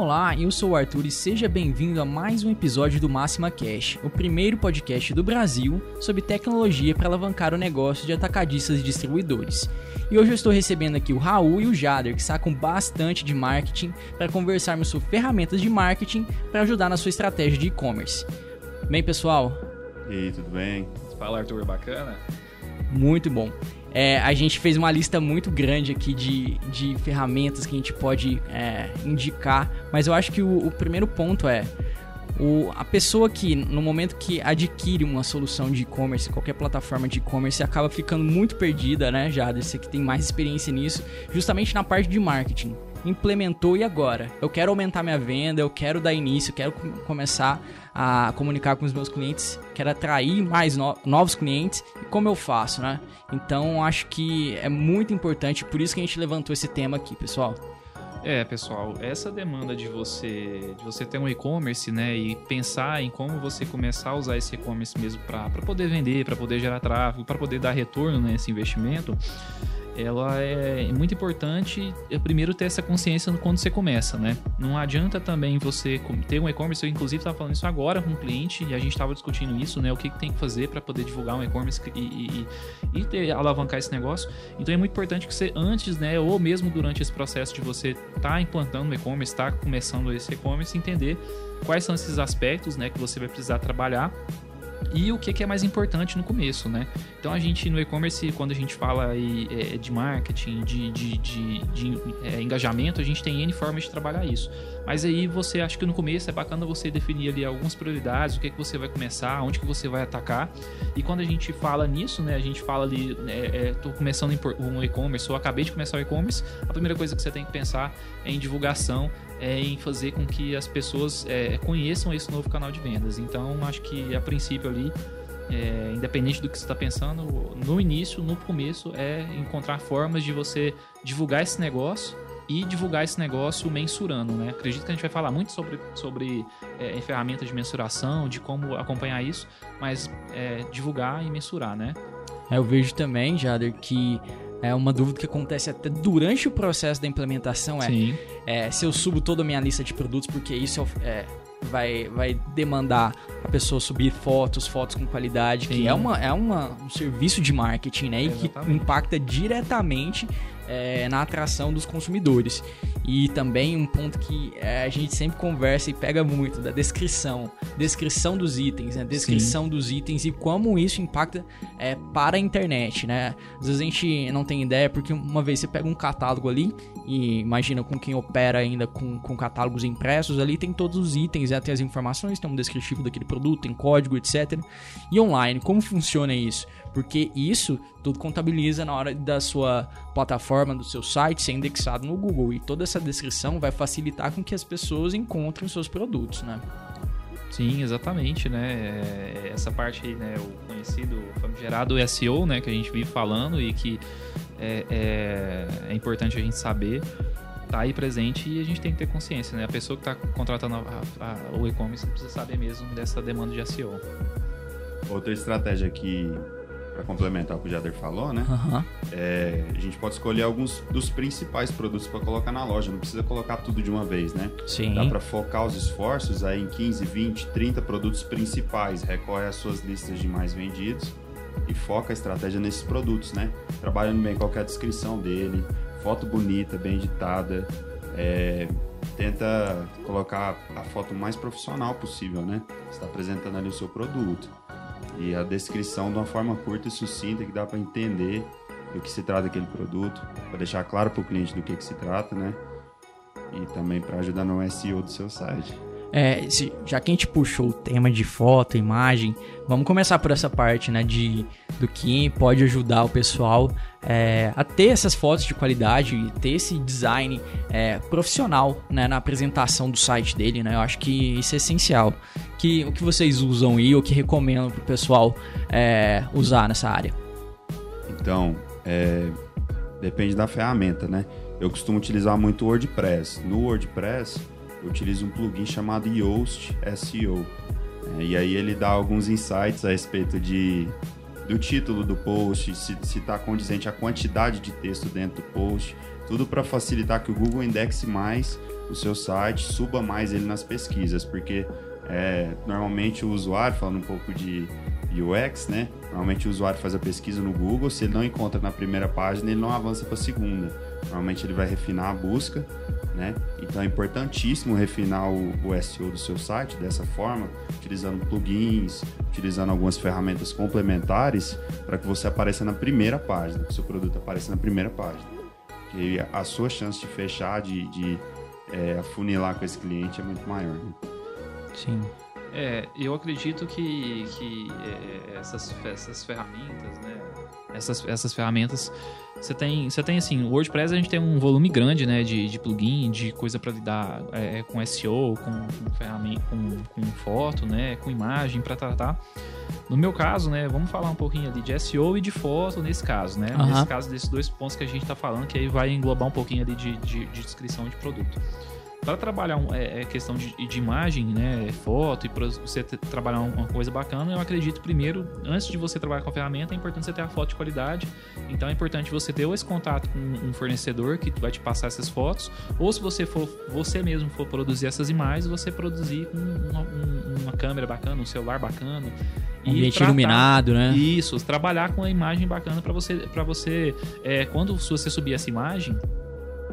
Olá, eu sou o Arthur e seja bem-vindo a mais um episódio do Máxima Cash, o primeiro podcast do Brasil sobre tecnologia para alavancar o negócio de atacadistas e distribuidores. E hoje eu estou recebendo aqui o Raul e o Jader, que sacam bastante de marketing, para conversarmos sobre ferramentas de marketing para ajudar na sua estratégia de e-commerce. Bem, pessoal? E aí, tudo bem? Fala, Arthur, bacana? Muito bom. É, a gente fez uma lista muito grande aqui de, de ferramentas que a gente pode é, indicar, mas eu acho que o, o primeiro ponto é o, a pessoa que, no momento que adquire uma solução de e-commerce, qualquer plataforma de e-commerce, acaba ficando muito perdida, né, Jader? Você que tem mais experiência nisso, justamente na parte de marketing implementou e agora? Eu quero aumentar minha venda, eu quero dar início, quero começar a comunicar com os meus clientes, quero atrair mais no novos clientes. E como eu faço, né? Então acho que é muito importante, por isso que a gente levantou esse tema aqui, pessoal. É, pessoal, essa demanda de você de você ter um e-commerce, né, e pensar em como você começar a usar esse e-commerce mesmo para poder vender, para poder gerar tráfego, para poder dar retorno nesse investimento, ela é muito importante é, primeiro ter essa consciência quando você começa, né? Não adianta também você ter um e-commerce, eu inclusive estava falando isso agora com um cliente e a gente estava discutindo isso, né? O que, que tem que fazer para poder divulgar um e-commerce e, e, e ter, alavancar esse negócio. Então é muito importante que você antes, né, ou mesmo durante esse processo de você estar tá implantando um e-commerce, estar tá começando esse e-commerce, entender quais são esses aspectos, né, que você vai precisar trabalhar e o que, é mais importante no começo, né? Então a gente no e-commerce, quando a gente fala aí, é, de marketing, de, de, de, de é, engajamento, a gente tem N formas de trabalhar isso. Mas aí você acha que no começo é bacana você definir ali algumas prioridades, o que, é que você vai começar, onde que você vai atacar. E quando a gente fala nisso, né? A gente fala ali, é, é, tô começando um e-commerce ou acabei de começar o e-commerce, a primeira coisa que você tem que pensar é em divulgação, é em fazer com que as pessoas é, conheçam esse novo canal de vendas. Então, acho que a princípio ali, é, independente do que você está pensando, no início, no começo, é encontrar formas de você divulgar esse negócio e divulgar esse negócio mensurando, né? Acredito que a gente vai falar muito sobre, sobre é, ferramentas de mensuração, de como acompanhar isso, mas é, divulgar e mensurar, né? É, eu vejo também, Jader, que é uma dúvida que acontece até durante o processo da implementação é, é se eu subo toda a minha lista de produtos, porque isso é, vai, vai demandar a pessoa subir fotos, fotos com qualidade, Sim. que é, uma, é uma, um serviço de marketing, né? Exatamente. E que impacta diretamente é, na atração dos consumidores. E também um ponto que é, a gente sempre conversa e pega muito da descrição, descrição dos itens, né? Descrição Sim. dos itens e como isso impacta é, para a internet, né? Às vezes a gente não tem ideia porque uma vez você pega um catálogo ali e imagina com quem opera ainda com, com catálogos impressos ali tem todos os itens, né? tem as informações, tem um descritivo daquele produto, tem código, etc. E online, como funciona isso? Porque isso tudo contabiliza na hora da sua plataforma, do seu site ser indexado no Google. E toda essa descrição vai facilitar com que as pessoas encontrem os seus produtos, né? Sim, exatamente, né? É, essa parte aí, né, o conhecido famigerado SEO, né, que a gente vive falando e que é, é, é importante a gente saber tá aí presente e a gente tem que ter consciência, né? A pessoa que está contratando a, a, o e-commerce precisa saber mesmo dessa demanda de SEO. Outra estratégia que para complementar o que o Jader falou, né? Uhum. É, a gente pode escolher alguns dos principais produtos para colocar na loja, não precisa colocar tudo de uma vez, né? Sim. Dá para focar os esforços aí em 15, 20, 30 produtos principais, recorre às suas listas de mais vendidos e foca a estratégia nesses produtos, né? Trabalhando bem qual é a descrição dele, foto bonita, bem editada, é, tenta colocar a foto mais profissional possível, né? Você está apresentando ali o seu produto e a descrição de uma forma curta e sucinta que dá para entender do que se trata aquele produto, para deixar claro para o cliente do que, que se trata, né? E também para ajudar no SEO do seu site. É, se, já que a gente puxou o tema de foto, imagem, vamos começar por essa parte, né, de do que pode ajudar o pessoal é, a ter essas fotos de qualidade e ter esse design é, profissional, né, na apresentação do site dele, né? Eu acho que isso é essencial. Que o que vocês usam e o que recomendam para o pessoal é, usar nessa área? Então, é, depende da ferramenta, né? Eu costumo utilizar muito o WordPress. No WordPress eu utilizo um plugin chamado Yoast SEO. É, e aí ele dá alguns insights a respeito de, do título do post, se está condizente a quantidade de texto dentro do post, Tudo para facilitar que o Google indexe mais o seu site, suba mais ele nas pesquisas, porque é, normalmente o usuário, falando um pouco de UX, né? Normalmente o usuário faz a pesquisa no Google, se ele não encontra na primeira página, ele não avança para a segunda. Normalmente ele vai refinar a busca, né? Então é importantíssimo refinar o, o SEO do seu site dessa forma, utilizando plugins, utilizando algumas ferramentas complementares para que você apareça na primeira página, que o seu produto apareça na primeira página. Que a sua chance de fechar, de, de é, afunilar com esse cliente é muito maior. Né? Sim. É, eu acredito que, que é, essas, essas ferramentas, né? Essas, essas ferramentas, você tem, você tem assim, o WordPress a gente tem um volume grande, né, de, de plugin, de coisa para lidar é, com SEO, com, com ferramenta, com, com foto, né, com imagem para tratar. No meu caso, né, vamos falar um pouquinho ali de SEO e de foto nesse caso, né? Uhum. Nesse caso desses dois pontos que a gente está falando, que aí vai englobar um pouquinho ali de, de, de descrição de produto para trabalhar um, é, é, questão de, de, imagem, né, foto, e para você ter, trabalhar uma coisa bacana, eu acredito primeiro, antes de você trabalhar com a ferramenta, é importante você ter a foto de qualidade. Então é importante você ter esse contato com um fornecedor que vai te passar essas fotos, ou se você for você mesmo for produzir essas imagens, você produzir com uma, uma câmera bacana, um celular bacana. Um ambiente tratar, iluminado, né? Isso, trabalhar com a imagem bacana para você, para você é, quando você subir essa imagem,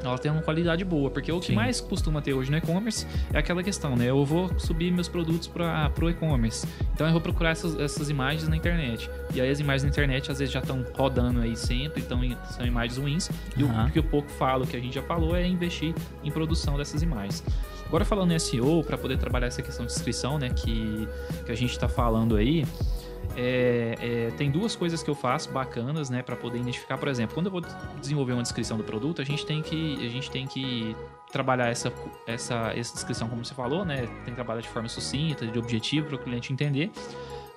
ela tem uma qualidade boa, porque o que Sim. mais costuma ter hoje no e-commerce é aquela questão, né? Eu vou subir meus produtos para o e-commerce, então eu vou procurar essas, essas imagens na internet. E aí as imagens na internet às vezes já estão rodando aí sempre, então são imagens ruins. E uhum. o que eu pouco falo, que a gente já falou, é investir em produção dessas imagens. Agora falando em SEO, para poder trabalhar essa questão de inscrição, né, que, que a gente está falando aí, é, é, tem duas coisas que eu faço bacanas, né, para poder identificar, por exemplo, quando eu vou desenvolver uma descrição do produto, a gente tem que, a gente tem que trabalhar essa, essa, essa descrição, como você falou, né, tem que trabalhar de forma sucinta, de objetivo, para o cliente entender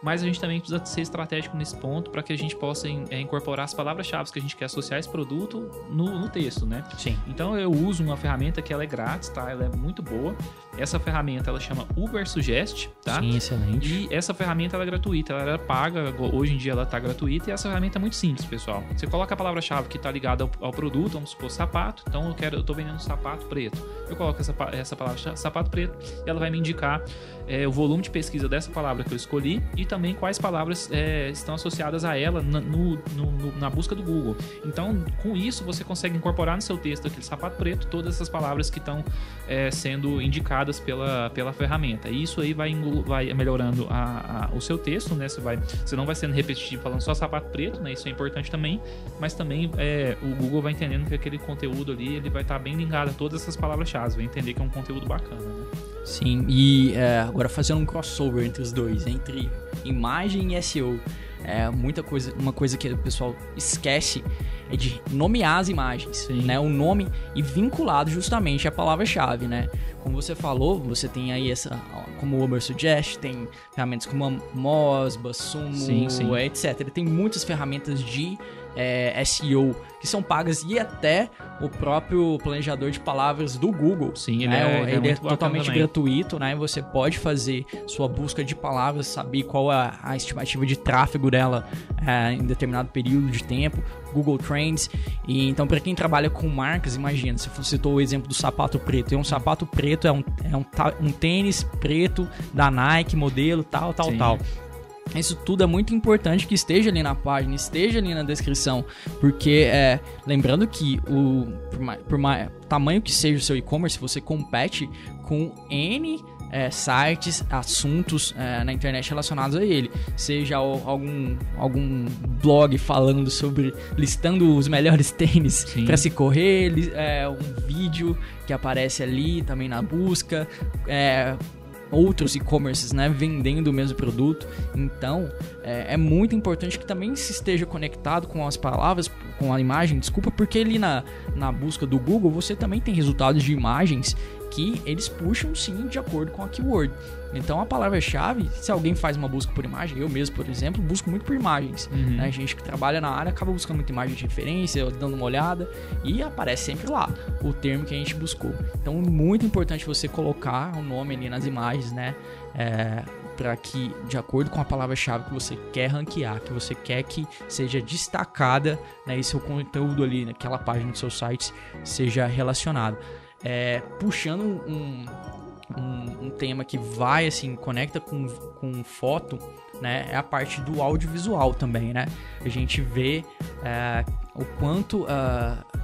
mas a gente também precisa ser estratégico nesse ponto para que a gente possa é, incorporar as palavras-chave que a gente quer associar esse produto no, no, texto, né? Sim. Então eu uso uma ferramenta que ela é grátis, tá? Ela é muito boa. Essa ferramenta ela chama Uber Suggest, tá? Sim, excelente. E essa ferramenta ela é gratuita, ela era paga, hoje em dia ela está gratuita e essa ferramenta é muito simples, pessoal. Você coloca a palavra-chave que está ligada ao, ao, produto, vamos supor sapato. Então eu quero, eu tô vendendo um sapato preto. Eu coloco essa, essa palavra sapato preto e ela vai me indicar é, o volume de pesquisa dessa palavra que eu escolhi e também quais palavras é, estão associadas a ela na, no, no, na busca do Google. Então, com isso, você consegue incorporar no seu texto aquele sapato preto todas essas palavras que estão é, sendo indicadas pela, pela ferramenta. E isso aí vai, vai melhorando a, a, o seu texto, né? Você, vai, você não vai sendo repetitivo falando só sapato preto, né? Isso é importante também, mas também é, o Google vai entendendo que aquele conteúdo ali ele vai estar tá bem ligado a todas essas palavras-chave, vai entender que é um conteúdo bacana, né? Sim, e é, agora fazendo um crossover entre os dois, entre imagem e SEO. É muita coisa, uma coisa que o pessoal esquece é de nomear as imagens, Sim. né? O nome e vinculado justamente à palavra-chave, né? Como você falou, você tem aí essa, como o Uber Suggest, tem ferramentas como a Mosba, Sumo, sim, sim. etc. Tem muitas ferramentas de é, SEO que são pagas e até o próprio planejador de palavras do Google. Sim, ele né? é, ele é, é totalmente também. gratuito, né? Você pode fazer sua busca de palavras, saber qual é a estimativa de tráfego dela é, em determinado período de tempo. Google Trends. E então, para quem trabalha com marcas, imagina, você citou o exemplo do sapato preto. É um sapato preto, é um, é um, um tênis preto da Nike, modelo, tal, tal, Sim. tal. Isso tudo é muito importante que esteja ali na página, esteja ali na descrição, porque é, lembrando que o por, mais, por mais, tamanho que seja o seu e-commerce, você compete com N é, sites, assuntos é, na internet relacionados a ele. Seja algum, algum blog falando sobre, listando os melhores tênis para se correr, é, um vídeo que aparece ali também na busca, é, outros e-commerces, né, vendendo o mesmo produto. Então, é, é, muito importante que também se esteja conectado com as palavras, com a imagem, desculpa, porque ali na, na busca do Google você também tem resultados de imagens que eles puxam sim de acordo com a keyword. Então a palavra-chave, se alguém faz uma busca por imagem, eu mesmo, por exemplo, busco muito por imagens. Uhum. Né? A gente que trabalha na área acaba buscando muita imagem de referência, dando uma olhada e aparece sempre lá o termo que a gente buscou. Então muito importante você colocar o nome ali nas imagens, né? É, para que, de acordo com a palavra-chave que você quer ranquear, que você quer que seja destacada, né, e seu conteúdo ali naquela página do seu site seja relacionado. É, puxando um, um, um, tema que vai, assim, conecta com, com foto, né, é a parte do audiovisual também, né? A gente vê é, o quanto... Uh,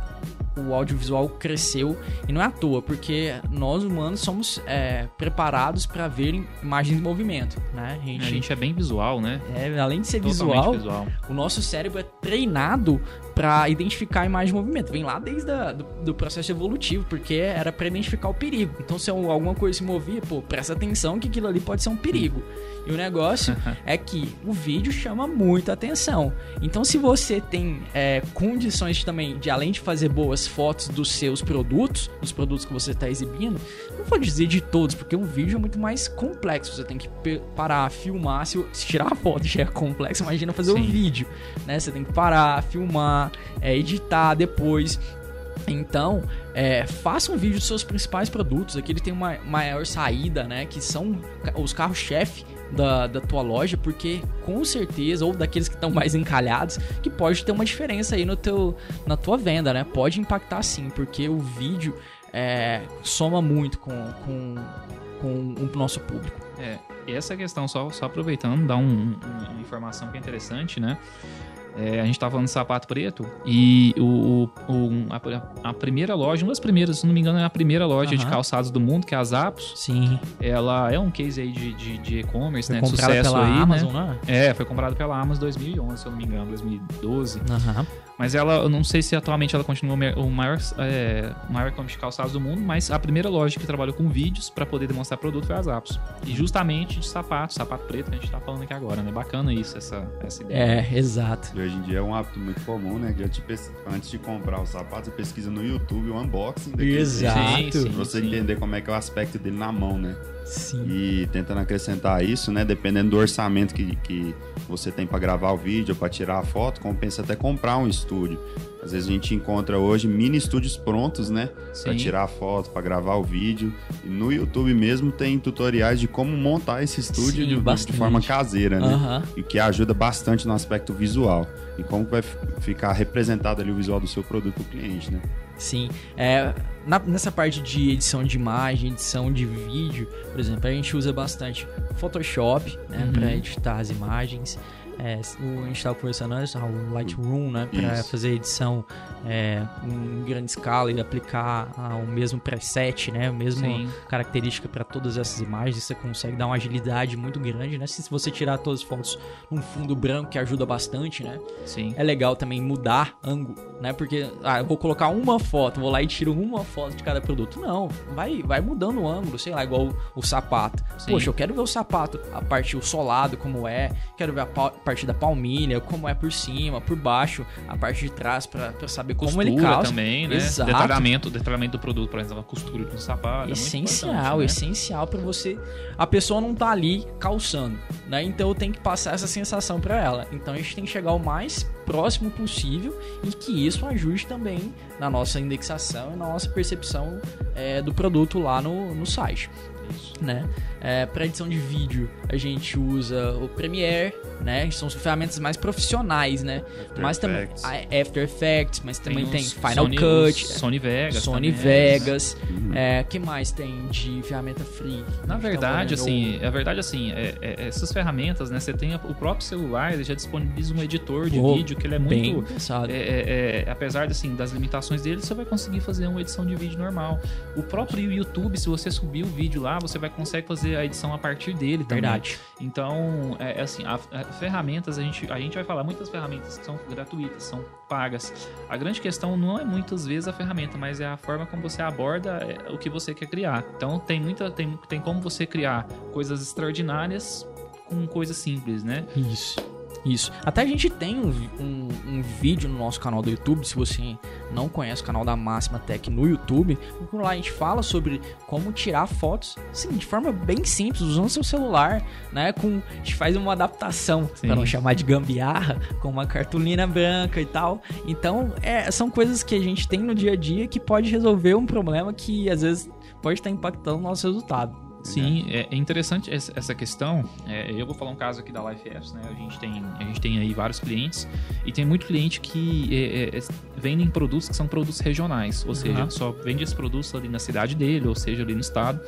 o audiovisual cresceu e não é à toa, porque nós humanos somos é, preparados para ver imagens em movimento, né? A gente, a gente, é bem visual, né? É, além de ser visual, visual, o nosso cérebro é treinado para identificar a imagem de movimento. Vem lá desde a, do, do, processo evolutivo, porque era para identificar o perigo. Então, se alguma coisa se movia, pô, presta atenção que aquilo ali pode ser um perigo. E o negócio é que o vídeo chama muita atenção. Então, se você tem é, condições também de, além de fazer boas fotos dos seus produtos, dos produtos que você está exibindo, não vou dizer de todos, porque um vídeo é muito mais complexo. Você tem que parar, filmar. Se, tirar a foto já é complexo, imagina fazer o um vídeo, né? Você tem que parar, filmar é, editar depois. Então, é, faça um vídeo dos seus principais produtos. Aqui ele tem uma maior saída, né? Que são os carros-chefe da, da tua loja, porque com certeza, ou daqueles que estão mais encalhados, que pode ter uma diferença aí no teu, na tua venda, né? Pode impactar sim, porque o vídeo é, soma muito com, com, com o nosso público. É, e essa questão, só, só aproveitando, dá um, um, uma informação que é interessante, né? É, a gente estava falando de sapato preto e o, o a, a, primeira loja, uma das primeiras, se não me engano, é a primeira loja uhum. de calçados do mundo, que é a Zappos. Sim. Ela é um case aí de, de, de e-commerce, né? De sucesso pela aí, né? Amazon, né? É, foi comprada pela Amazon 2011, se eu não me engano, 2012. Aham. Uhum. Mas ela, eu não sei se atualmente ela continua o maior, é, maior e-commerce de calçados do mundo, mas a primeira loja que trabalhou com vídeos para poder demonstrar produto foi a Zappos. E justamente de sapato, sapato preto que a gente tá falando aqui agora, né? Bacana isso, essa, essa ideia. É, exato. E hoje em dia é um hábito muito comum, né? Que pes... antes de comprar o sapato, você pesquisa no YouTube o unboxing daquele Exato. Sim, pra você sim. entender como é que é o aspecto dele na mão, né? Sim. E tentando acrescentar isso, né? Dependendo do orçamento que, que você tem para gravar o vídeo, para tirar a foto, compensa até comprar um estúdio. Às vezes a gente encontra hoje mini estúdios prontos, né? Para tirar a foto, para gravar o vídeo. E no YouTube mesmo tem tutoriais de como montar esse estúdio Sim, de, de, forma caseira, né? Uhum. E que ajuda bastante no aspecto visual. E como vai ficar representado ali o visual do seu produto para o cliente, né? Sim. É, na, nessa parte de edição de imagem, edição de vídeo, por exemplo, a gente usa bastante Photoshop né, uhum. para editar as imagens. É, o, a gente estava conversando antes, o Lightroom, né, para fazer edição é, em grande escala e aplicar ah, o mesmo preset, né, a mesma Sim. característica para todas essas imagens, você consegue dar uma agilidade muito grande, né, se você tirar todas as fotos num fundo branco, que ajuda bastante, né. Sim. É legal também mudar ângulo, né, porque, ah, eu vou colocar uma foto, vou lá e tiro uma foto de cada produto. Não, vai, vai mudando o ângulo, sei lá, igual o, o sapato. Sim. Poxa, eu quero ver o sapato, a parte, o solado como é, quero ver a parte da palmilha, como é por cima, por baixo, a parte de trás para saber costura como ele calça. também, né? Exato. Detalhamento, detalhamento do produto, por exemplo, a costura de um sapato. É essencial, é né? essencial para você. A pessoa não tá ali calçando, né? Então eu tenho que passar essa sensação para ela. Então a gente tem que chegar o mais próximo possível e que isso ajude também na nossa indexação e na nossa percepção é, do produto lá no, no site. Isso. Né? É, para edição de vídeo, a gente usa o Premiere, né? São ferramentas mais profissionais, né? After mas também After Effects, mas também tem, tem Final Sony, Cut, Sony Vegas, Sony também, Vegas. Né? É, que mais tem de ferramenta free? Na tá verdade, tá assim, a verdade assim, é, é, essas ferramentas, né? Você tem o próprio celular, ele já disponibiliza um editor de vídeo que ele é muito, pensado. É, é, é, apesar assim das limitações dele, você vai conseguir fazer uma edição de vídeo normal. O próprio YouTube, se você subir o vídeo lá, você vai conseguir fazer a edição a partir dele também. Verdade. Então, é, assim, a, a, ferramentas, a gente, a gente vai falar muitas ferramentas que são gratuitas, são pagas. A grande questão não é muitas vezes a ferramenta, mas é a forma como você aborda é, o que você quer criar. Então, tem muita tem, tem como você criar coisas extraordinárias com coisas simples, né? Isso. Isso. Até a gente tem um, um, um, vídeo no nosso canal do YouTube. Se você não conhece o canal da Máxima Tech no YouTube, lá a gente fala sobre como tirar fotos, assim, de forma bem simples, usando seu celular, né? Com, a gente faz uma adaptação, para não chamar de gambiarra, com uma cartolina branca e tal. Então, é, são coisas que a gente tem no dia a dia que pode resolver um problema que às vezes pode estar impactando o nosso resultado. Sim, é, é interessante essa questão. É, eu vou falar um caso aqui da Life Apps, né? A gente tem, a gente tem aí vários clientes e tem muito cliente que é, é, é vendem produtos que são produtos regionais, ou uhum. seja, só vende esses produtos ali na cidade dele, ou seja, ali no estado.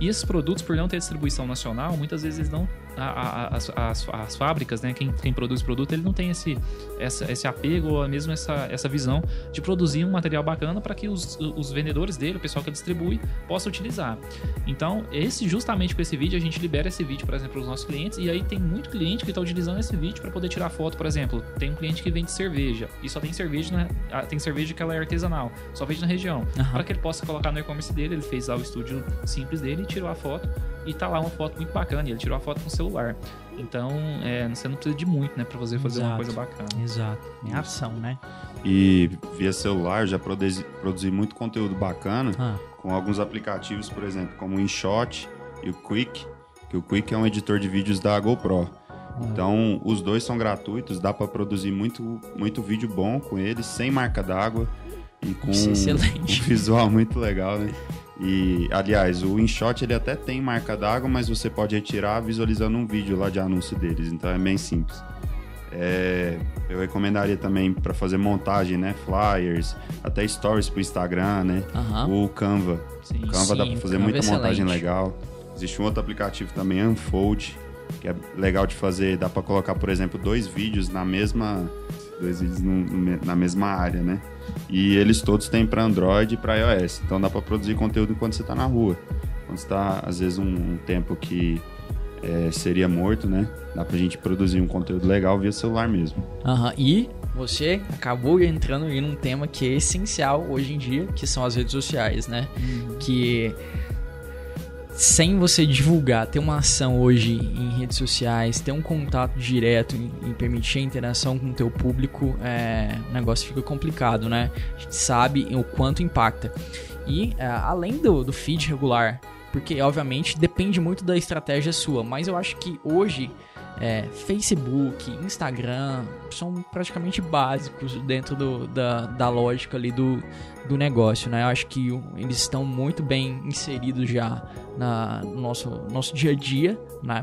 E esses produtos, por não ter distribuição nacional, muitas vezes eles não a, a, as, as, as, fábricas, né, quem, quem produz produto, ele não tem esse, essa, esse apego ou mesmo essa, essa visão de produzir um material bacana para que os, os vendedores dele, o pessoal que distribui, possa utilizar. Então, esse justamente com esse vídeo, a gente libera esse vídeo, por exemplo, para os nossos clientes, e aí tem muito cliente que está utilizando esse vídeo para poder tirar foto, por exemplo. Tem um cliente que vende cerveja, e só tem cerveja, né, tem cerveja que ela é artesanal, só vende na região. Uhum. Para que ele possa colocar no e-commerce dele, ele fez lá o estúdio simples dele tirou a foto e tá lá uma foto muito bacana. E ele tirou a foto com o celular. Então, é, você não precisa de muito, né, para você fazer Exato. uma coisa bacana. Exato. Em ação, né? E via celular já produzi, produzi muito conteúdo bacana ah. com alguns aplicativos, por exemplo, como o InShot e o Quick, que o Quick é um editor de vídeos da GoPro. Ah. Então, os dois são gratuitos, dá para produzir muito, muito vídeo bom com eles, sem marca d'água e com um visual muito legal, né? E, aliás, o InShot ele até tem marca d'água, mas você pode retirar visualizando um vídeo lá de anúncio deles, então é bem simples. É, eu recomendaria também para fazer montagem, né? Flyers, até stories pro Instagram, né? Uhum. O Canva. Sim, o Canva sim, dá para fazer muita é montagem legal. Existe um outro aplicativo também, Unfold, que é legal de fazer. Dá para colocar, por exemplo, dois vídeos na mesma, dois vídeos no, na mesma área, né? E eles todos têm para Android e para iOS. Então dá para produzir conteúdo enquanto você está na rua. Quando está, às vezes, um, um tempo que é, seria morto, né? Dá pra gente produzir um conteúdo legal via celular mesmo. Aham, uhum. e você acabou entrando em um tema que é essencial hoje em dia, que são as redes sociais, né? Uhum. Que sem você divulgar, ter uma ação hoje em redes sociais, ter um contato direto e, permitir a interação com o teu público, é, o negócio fica complicado, né? A gente sabe o quanto impacta. E é, além do, do feed regular, porque obviamente depende muito da estratégia sua, mas eu acho que hoje é, Facebook, Instagram são praticamente básicos dentro do, da, da lógica ali do, do negócio, né? Eu acho que eles estão muito bem inseridos já na, no nosso, nosso dia a dia, né?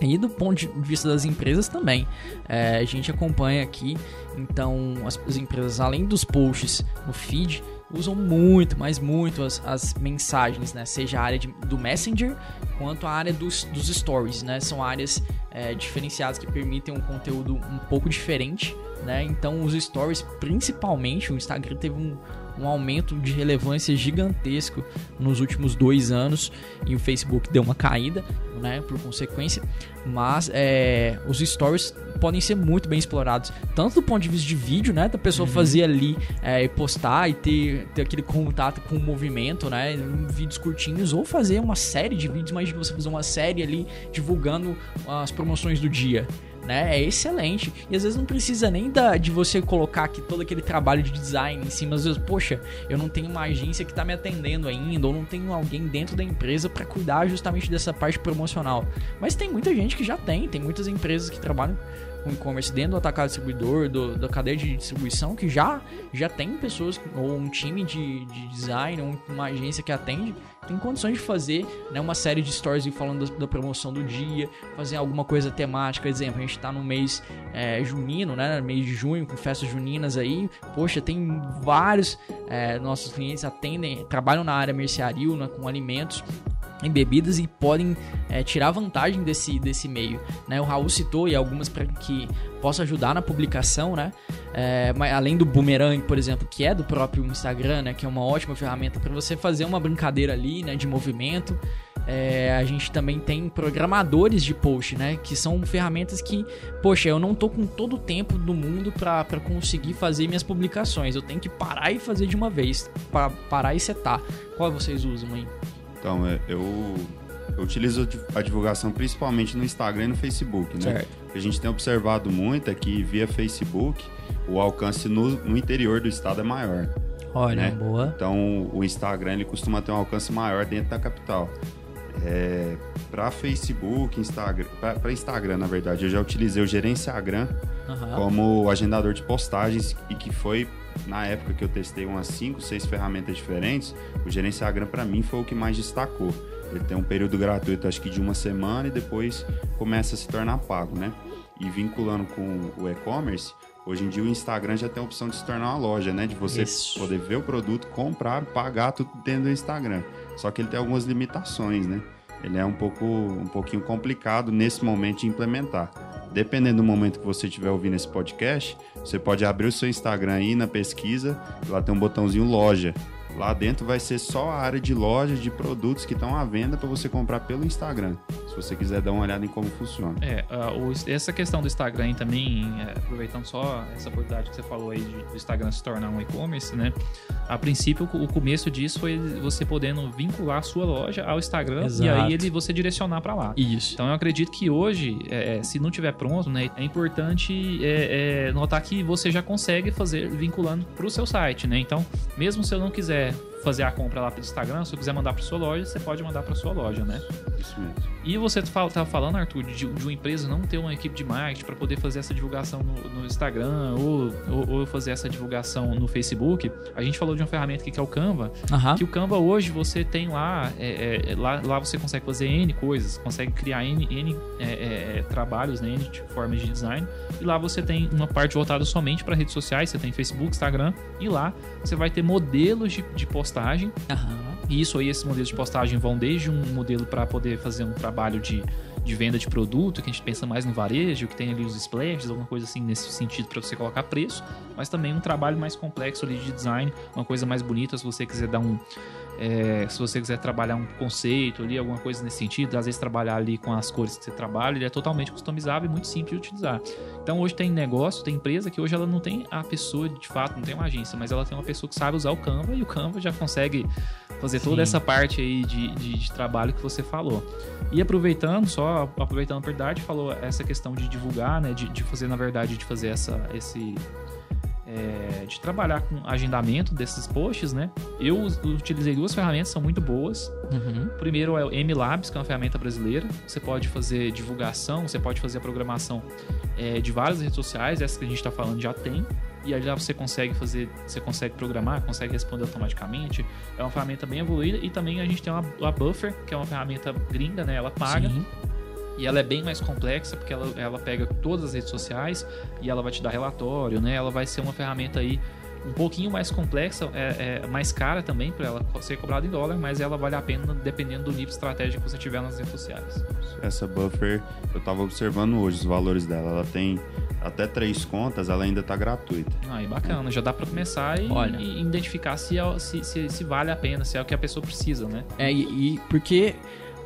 E do ponto de vista das empresas também. É, a gente acompanha aqui, então, as, as, empresas, além dos posts no feed, usam muito, mas muito as, as mensagens, né? Seja a área de, do Messenger quanto a área dos, dos stories, né? São áreas é, diferenciadas que permitem um conteúdo um pouco diferente, né? Então os stories, principalmente, o Instagram teve um, um aumento de relevância gigantesco nos últimos dois anos e o Facebook deu uma caída, né, por consequência. Mas é, os stories podem ser muito bem explorados, tanto do ponto de vista de vídeo, né, da pessoa uhum. fazer ali é, postar e ter, ter aquele contato com o movimento, né, vídeos curtinhos, ou fazer uma série de vídeos, mas você fazer uma série ali divulgando as promoções do dia né? É excelente. E às vezes não precisa nem da, de você colocar aqui todo aquele trabalho de design em cima. Às vezes, poxa, eu não tenho uma agência que está me atendendo ainda, ou não tenho alguém dentro da empresa para cuidar justamente dessa parte promocional. Mas tem muita gente que já tem, tem muitas empresas que trabalham com e-commerce dentro do atacado distribuidor, do, da cadeia de distribuição, que já, já tem pessoas, ou um time de, de design, ou uma agência que atende, tem condições de fazer né, uma série de stories falando da, da, promoção do dia, fazer alguma coisa temática. Exemplo, a gente está no mês é, junino, né, mês de junho, com festas juninas aí. Poxa, tem vários é, nossos clientes atendem, trabalham na área mercearil, né, com alimentos em bebidas e podem é, tirar vantagem desse, desse meio. Né? O Raul citou e algumas para que possa ajudar na publicação, né? É, além do Boomerang, por exemplo, que é do próprio Instagram, né? Que é uma ótima ferramenta para você fazer uma brincadeira ali, né? De movimento. É, a gente também tem programadores de post, né? Que são ferramentas que, poxa, eu não tô com todo o tempo do mundo para conseguir fazer minhas publicações. Eu tenho que parar e fazer de uma vez, para parar e setar. Qual vocês usam aí? Então, é, eu, eu utilizo a divulgação principalmente no Instagram e no Facebook, né? Certo. O que a gente tem observado muito é que via Facebook o alcance no, no interior do estado é maior. Olha, né? boa. Então o Instagram ele costuma ter um alcance maior dentro da capital. É, para Facebook, Instagram, para Instagram, na verdade, eu já utilizei o Gerenciagram uhum. como agendador de postagens e que foi na época que eu testei umas 5, 6 ferramentas diferentes, o Gerenciagram para mim foi o que mais destacou. Ele tem um período gratuito, acho que de uma semana, e depois começa a se tornar pago, né? E vinculando com o e-commerce, hoje em dia o Instagram já tem a opção de se tornar uma loja, né? De você Isso. poder ver o produto, comprar, pagar tudo dentro do Instagram. Só que ele tem algumas limitações, né? Ele é um pouco um pouquinho complicado nesse momento de implementar. Dependendo do momento que você estiver ouvindo esse podcast, você pode abrir o seu Instagram aí na pesquisa, lá tem um botãozinho loja. Lá dentro vai ser só a área de lojas de produtos que estão à venda para você comprar pelo Instagram. Se você quiser dar uma olhada em como funciona. É, uh, o, essa questão do Instagram também, é, aproveitando só essa oportunidade que você falou aí de, do Instagram se tornar um e-commerce, né? A princípio, o começo disso foi você podendo vincular a sua loja ao Instagram Exato. e aí ele você direcionar para lá. Isso. Então eu acredito que hoje, é, é se não tiver pronto, né, é importante é, é, notar que você já consegue fazer vinculando para o seu site, né? Então, mesmo se eu não quiser Yeah. Fazer a compra lá pelo Instagram, se você quiser mandar para sua loja, você pode mandar para sua loja, né? Isso mesmo. E você estava falando, Arthur, de, de, uma empresa não ter uma equipe de marketing para poder fazer essa divulgação no, no Instagram ou, ou, ou, fazer essa divulgação no Facebook. A gente falou de uma ferramenta aqui que é o Canva, uhum. que o Canva hoje você tem lá, é, é, lá, lá você consegue fazer N coisas, consegue criar N, N é, é, é trabalhos, né, N formas de design, e lá você tem uma parte voltada somente para redes sociais, você tem Facebook, Instagram, e lá você vai ter modelos de, de postagem. Uhum. E isso aí, esses modelos de postagem vão desde um modelo para poder fazer um trabalho de, de venda de produto, que a gente pensa mais no varejo, que tem ali os splashes, alguma coisa assim nesse sentido para você colocar preço, mas também um trabalho mais complexo ali de design, uma coisa mais bonita se você quiser dar um é, se você quiser trabalhar um conceito ali, alguma coisa nesse sentido, às vezes trabalhar ali com as cores que você trabalha, ele é totalmente customizável e muito simples de utilizar. Então hoje tem negócio, tem empresa que hoje ela não tem a pessoa de fato, não tem uma agência, mas ela tem uma pessoa que sabe usar o Canva e o Canva já consegue fazer Sim. toda essa parte aí de, de, de, trabalho que você falou. E aproveitando, só aproveitando a verdade, falou essa questão de divulgar, né, de, de fazer na verdade, de fazer essa, esse é, de trabalhar com agendamento desses posts, né? Eu utilizei duas ferramentas, são muito boas. Uhum. Primeiro é o MLabs, que é uma ferramenta brasileira. Você pode fazer divulgação, você pode fazer a programação é, de várias redes sociais, essa que a gente está falando já tem. E aí lá você consegue fazer, você consegue programar, consegue responder automaticamente. É uma ferramenta bem evoluída. E também a gente tem uma, a Buffer, que é uma ferramenta gringa, né? Ela paga. Sim. E ela é bem mais complexa porque ela, ela pega todas as redes sociais e ela vai te dar relatório, né? Ela vai ser uma ferramenta aí um pouquinho mais complexa, é, é mais cara também para ela ser cobrada em dólar, mas ela vale a pena dependendo do nível estratégico que você tiver nas redes sociais. Essa buffer, eu estava observando hoje os valores dela. Ela tem até três contas, ela ainda está gratuita. Aí, bacana. Já dá para começar e, Olha. e identificar se, é, se, se, se, vale a pena, se é o que a pessoa precisa, né? É, e, e porque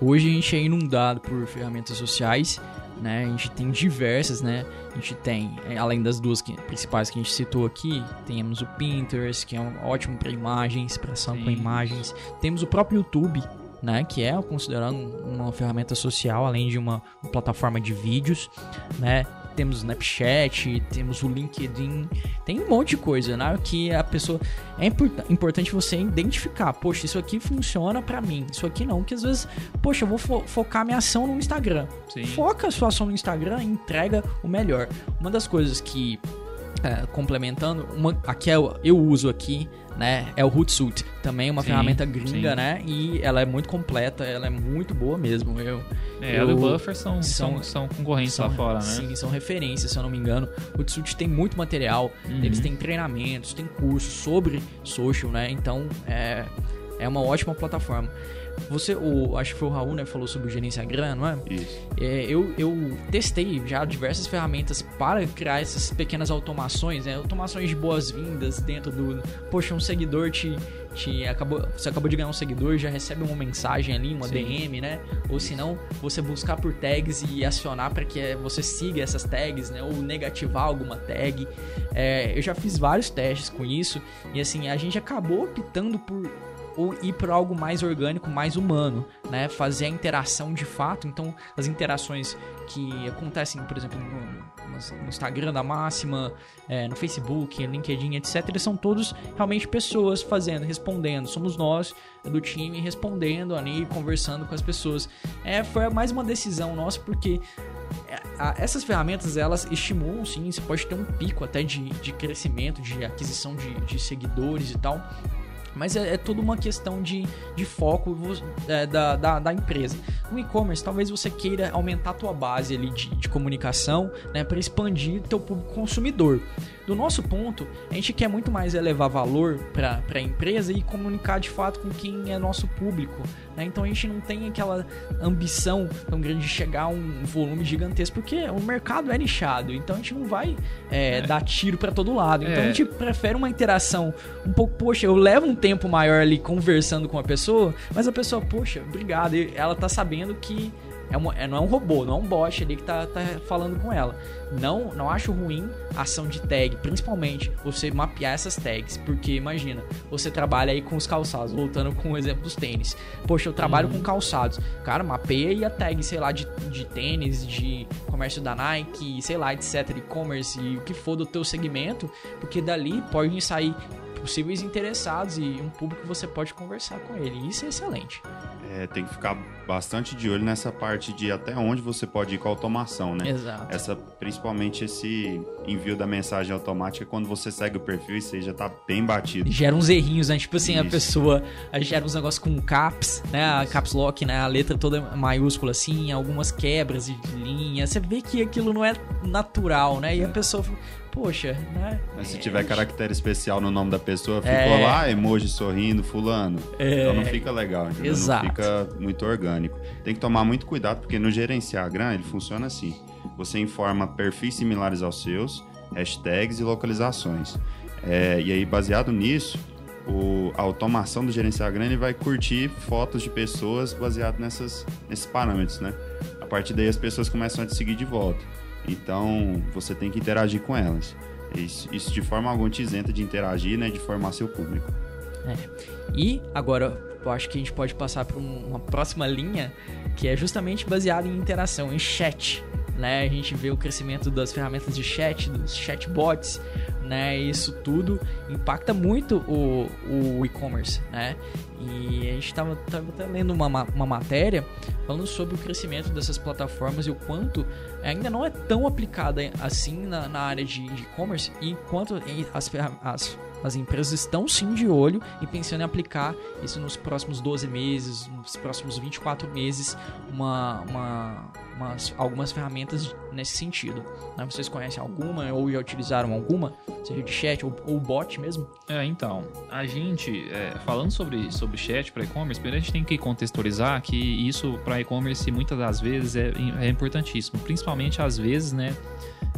Hoje a gente é inundado por ferramentas sociais, né? A gente tem diversas, né? A gente tem, é, além das duas que, principais que a gente citou aqui, temos o Pinterest, que é um ótimo para imagens, expressão com imagens. Temos o próprio YouTube, né, que é considerando uma ferramenta social, além de uma, uma plataforma de vídeos, né? Temos o Snapchat, temos o LinkedIn, tem um monte de coisa, né? Que a pessoa. É import importante você identificar, poxa, isso aqui funciona para mim, isso aqui não, que às vezes, poxa, eu vou fo focar minha ação no Instagram. Sim. Foca a sua ação no Instagram e entrega o melhor. Uma das coisas que. É, complementando, uma, aqui é, eu uso aqui né? É o Hootsuite, também uma sim, ferramenta gringa, sim. né? E ela é muito completa, ela é muito boa mesmo. Eu, é, ela e o Buffer são, são, são concorrentes são, lá fora, né? Sim, são referências, se eu não me engano. O Hootsuite tem muito material, uhum. eles têm treinamentos, tem cursos sobre social, né? Então, é, é uma ótima plataforma. Você, o, acho que foi o Raul, né, falou sobre o gerenciagram, não é? Isso. É, eu, eu testei já diversas ferramentas para criar essas pequenas automações, né? Automações de boas-vindas dentro do. Poxa, um seguidor te, te acabou, você acabou de ganhar um seguidor, já recebe uma mensagem ali, uma Sim. DM, né? Ou se não, você buscar por tags e acionar para que você siga essas tags, né? Ou negativar alguma tag. É, eu já fiz vários testes com isso e assim a gente acabou optando por ou ir para algo mais orgânico, mais humano, né? Fazer a interação de fato. Então, as interações que acontecem, por exemplo, no, no Instagram da Máxima, é, no Facebook, LinkedIn, etc., são todos realmente pessoas fazendo, respondendo. Somos nós do time respondendo ali, conversando com as pessoas. É, foi mais uma decisão nossa, porque é, essas ferramentas elas estimulam sim, você pode ter um pico até de, de crescimento, de aquisição de, de seguidores e tal Mas é, é toda uma questão de, de foco é, da, da, da, empresa. No e-commerce, talvez você queira aumentar a tua base ali de, de comunicação né, para expandir teu público consumidor. Do nosso ponto, a gente quer muito mais elevar valor para a empresa e comunicar de fato com quem é nosso público. Né? Então a gente não tem aquela ambição tão grande de chegar a um volume gigantesco, porque o mercado é nichado. Então a gente não vai é, é. dar tiro para todo lado. Então a é. gente prefere uma interação um pouco, poxa, eu levo um tempo maior ali conversando com a pessoa, mas a pessoa, poxa, obrigado. E ela tá sabendo que é uma, é, não é um robô, não é um bot ali que tá, tá falando com ela. Não, não acho ruim a ação de tag, principalmente você mapear essas tags, porque imagina, você trabalha aí com os calçados, voltando com o exemplo dos tênis. Poxa, eu trabalho uhum. com calçados. Cara, mapeia aí a tag, sei lá, de, de tênis, de comércio da Nike, sei lá, etc, e-commerce e o que for do teu segmento, porque dali pode sair possíveis interessados e um público que você pode conversar com ele. Isso é excelente. É, tem que ficar bastante de olho nessa parte de até onde você pode ir com a automação, né? Exato. Essa, principalmente esse envio da mensagem automática, quando você segue o perfil, aí já tá bem batido. Gera uns errinhos, né? Tipo assim, isso. a pessoa gera uns negócios com caps, né? A caps lock, né? A letra toda maiúscula assim, algumas quebras de linha. Você vê que aquilo não é natural, né? E a pessoa poxa, né? Mas se tiver caractere especial no nome da pessoa, ficou é... lá, emoji sorrindo, fulano. É... Então não fica legal, entendeu? Exato. Não fica muito orgânico. Tem que tomar muito cuidado, porque no gerenciagram ele funciona assim. Você informa perfis similares aos seus, hashtags e localizações. É, e aí, baseado nisso, o, a automação do gerenciagram ele vai curtir fotos de pessoas baseado nessas, nesses parâmetros, né? A partir daí as pessoas começam a te seguir de volta. Então, você tem que interagir com elas. Isso, isso de forma alguma te isenta de interagir, né? De formar seu público. É. E agora, eu acho que a gente pode passar para uma próxima linha que é justamente baseada em interação, em chat. Né? A gente vê o crescimento das ferramentas de chat, dos chatbots, né? Isso tudo impacta muito o, o e-commerce, né? E a gente estava até lendo uma, uma matéria falando sobre o crescimento dessas plataformas e o quanto ainda não é tão aplicada assim na, na área de e-commerce e quanto as, as, as empresas estão sim de olho e pensando em aplicar isso nos próximos 12 meses, nos próximos 24 meses, uma, uma umas, algumas ferramentas nesse sentido. Né? Vocês conhecem alguma ou já utilizaram alguma? Seja de chat ou, ou bot mesmo? É, então, a gente, é, falando sobre, sobre chat para e-commerce, primeiro a gente tem que contextualizar que isso para e-commerce muitas das vezes é, é importantíssimo, principalmente às vezes, né?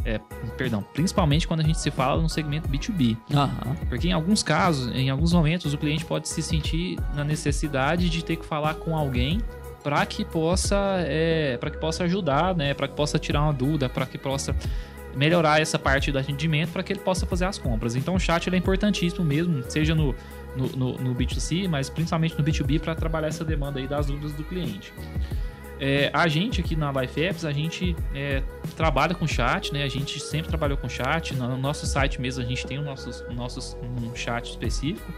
É, perdão, principalmente quando a gente se fala no segmento B2B. Uhum. Porque em alguns casos, em alguns momentos, o cliente pode se sentir na necessidade de ter que falar com alguém para que possa é, para que possa ajudar, né, para que possa tirar uma dúvida, para que possa melhorar essa parte do atendimento para que ele possa fazer as compras. Então o chat é importantíssimo mesmo, seja no, no, no, no B2C, mas principalmente no B2B para trabalhar essa demanda aí das dúvidas do cliente. É, a gente aqui na Life Apps, a gente é, trabalha com chat, né? A gente sempre trabalhou com chat. No nosso site mesmo, a gente tem o nosso, nosso um chat específico.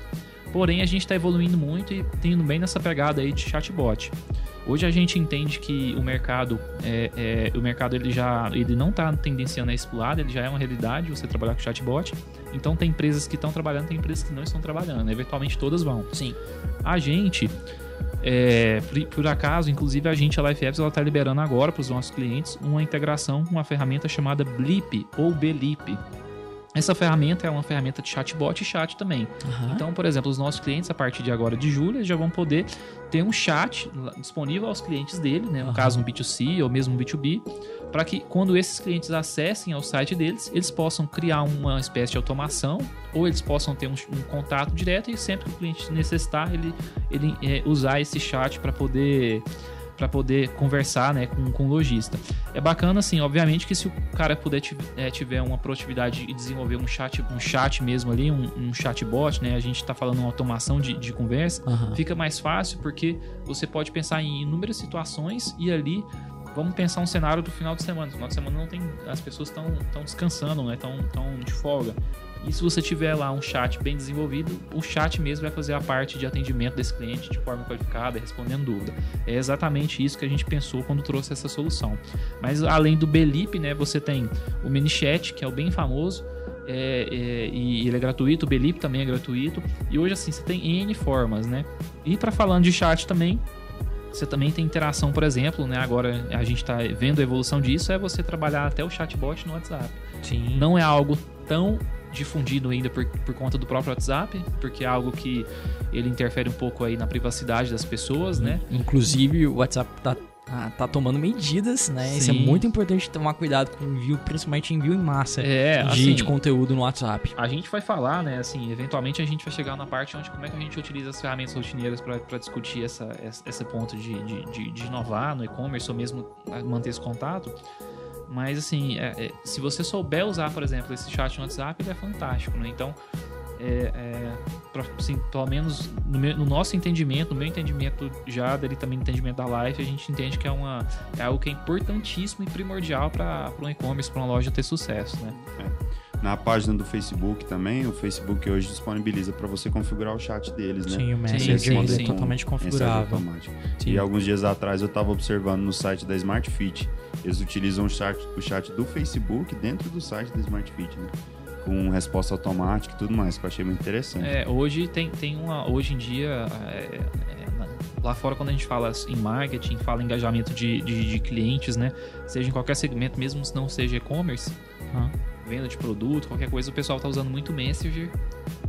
Porém, a gente está evoluindo muito e tendo bem nessa pegada aí de chatbot. Hoje a gente entende que o mercado, é, é, o mercado ele já ele não está tendenciando a esse lado, ele já é uma realidade você trabalhar com chatbot. Então tem empresas que estão trabalhando, tem empresas que não estão trabalhando. Eventualmente todas vão. Sim. A gente, é, por, acaso, inclusive a gente, a LifeApps, ela está liberando agora para os nossos clientes uma integração com uma ferramenta chamada Blip ou Belip. Essa ferramenta é uma ferramenta de chatbot e chat também. Uhum. Então, por exemplo, os nossos clientes, a partir de agora de julho, já vão poder ter um chat disponível aos clientes dele, né? no uhum. caso um B2C ou mesmo um B2B, para que quando esses clientes acessem ao site deles, eles possam criar uma espécie de automação ou eles possam ter um, um contato direto e sempre que o cliente necessitar, ele, ele é, usar esse chat para poder para poder conversar né, com, com o lojista. É bacana, assim, obviamente que se o cara puder é, tiver uma produtividade e desenvolver um chat, um chat mesmo ali, um, um chatbot, né? A gente está falando uma automação de, de conversa, uhum. fica mais fácil porque você pode pensar em inúmeras situações e ali vamos pensar um cenário do final de semana. No final de semana não tem. As pessoas estão descansando, né? Estão de folga. E se você tiver lá um chat bem desenvolvido, o chat mesmo vai fazer a parte de atendimento desse cliente de forma qualificada, respondendo dúvida. É exatamente isso que a gente pensou quando trouxe essa solução. Mas além do Belip, né, você tem o MiniChat, que é o bem famoso, é, é, e ele é gratuito, o Belip também é gratuito. E hoje, assim, você tem N formas, né? E para falando de chat também, você também tem interação, por exemplo, né? Agora a gente está vendo a evolução disso, é você trabalhar até o chatbot no WhatsApp. Sim. Não é algo tão difundido ainda por, por conta do próprio WhatsApp, porque é algo que ele interfere um pouco aí na privacidade das pessoas, né? Inclusive, o WhatsApp tá ah, tá tomando medidas, né? Sim. Isso é muito importante tomar cuidado com envio, principalmente envio em massa é, de, assim, de, conteúdo no WhatsApp. A gente vai falar, né? Assim, eventualmente a gente vai chegar na parte onde como é que a gente utiliza as ferramentas rotineiras para discutir essa, essa, esse ponto de, de, de, de inovar no e-commerce ou mesmo manter esse contato. Mas assim, é, é, se você souber usar, por exemplo, esse chat no WhatsApp, ele é fantástico, né? Então, é, é, pra, assim, pelo menos no, meu, no, nosso entendimento, no meu entendimento já dele também no entendimento da Life, a gente entende que é, uma, é algo que é importantíssimo e primordial para um e-commerce, para uma loja ter sucesso, né? É. Na página do Facebook também, o Facebook hoje disponibiliza para você configurar o chat deles, né? Sim, o Messenger é totalmente configurável. E alguns dias atrás eu estava observando no site da Smart Fit, eles utilizam o chat, o chat do Facebook dentro do site da Smart Fit, né? Com resposta automática e tudo mais, que eu achei muito interessante. É, hoje tem, tem uma. Hoje em dia, é, é, lá fora, quando a gente fala em marketing, fala em engajamento de, de, de clientes, né? Seja em qualquer segmento, mesmo se não seja e-commerce, venda de produto, qualquer coisa, o pessoal está usando muito Messenger.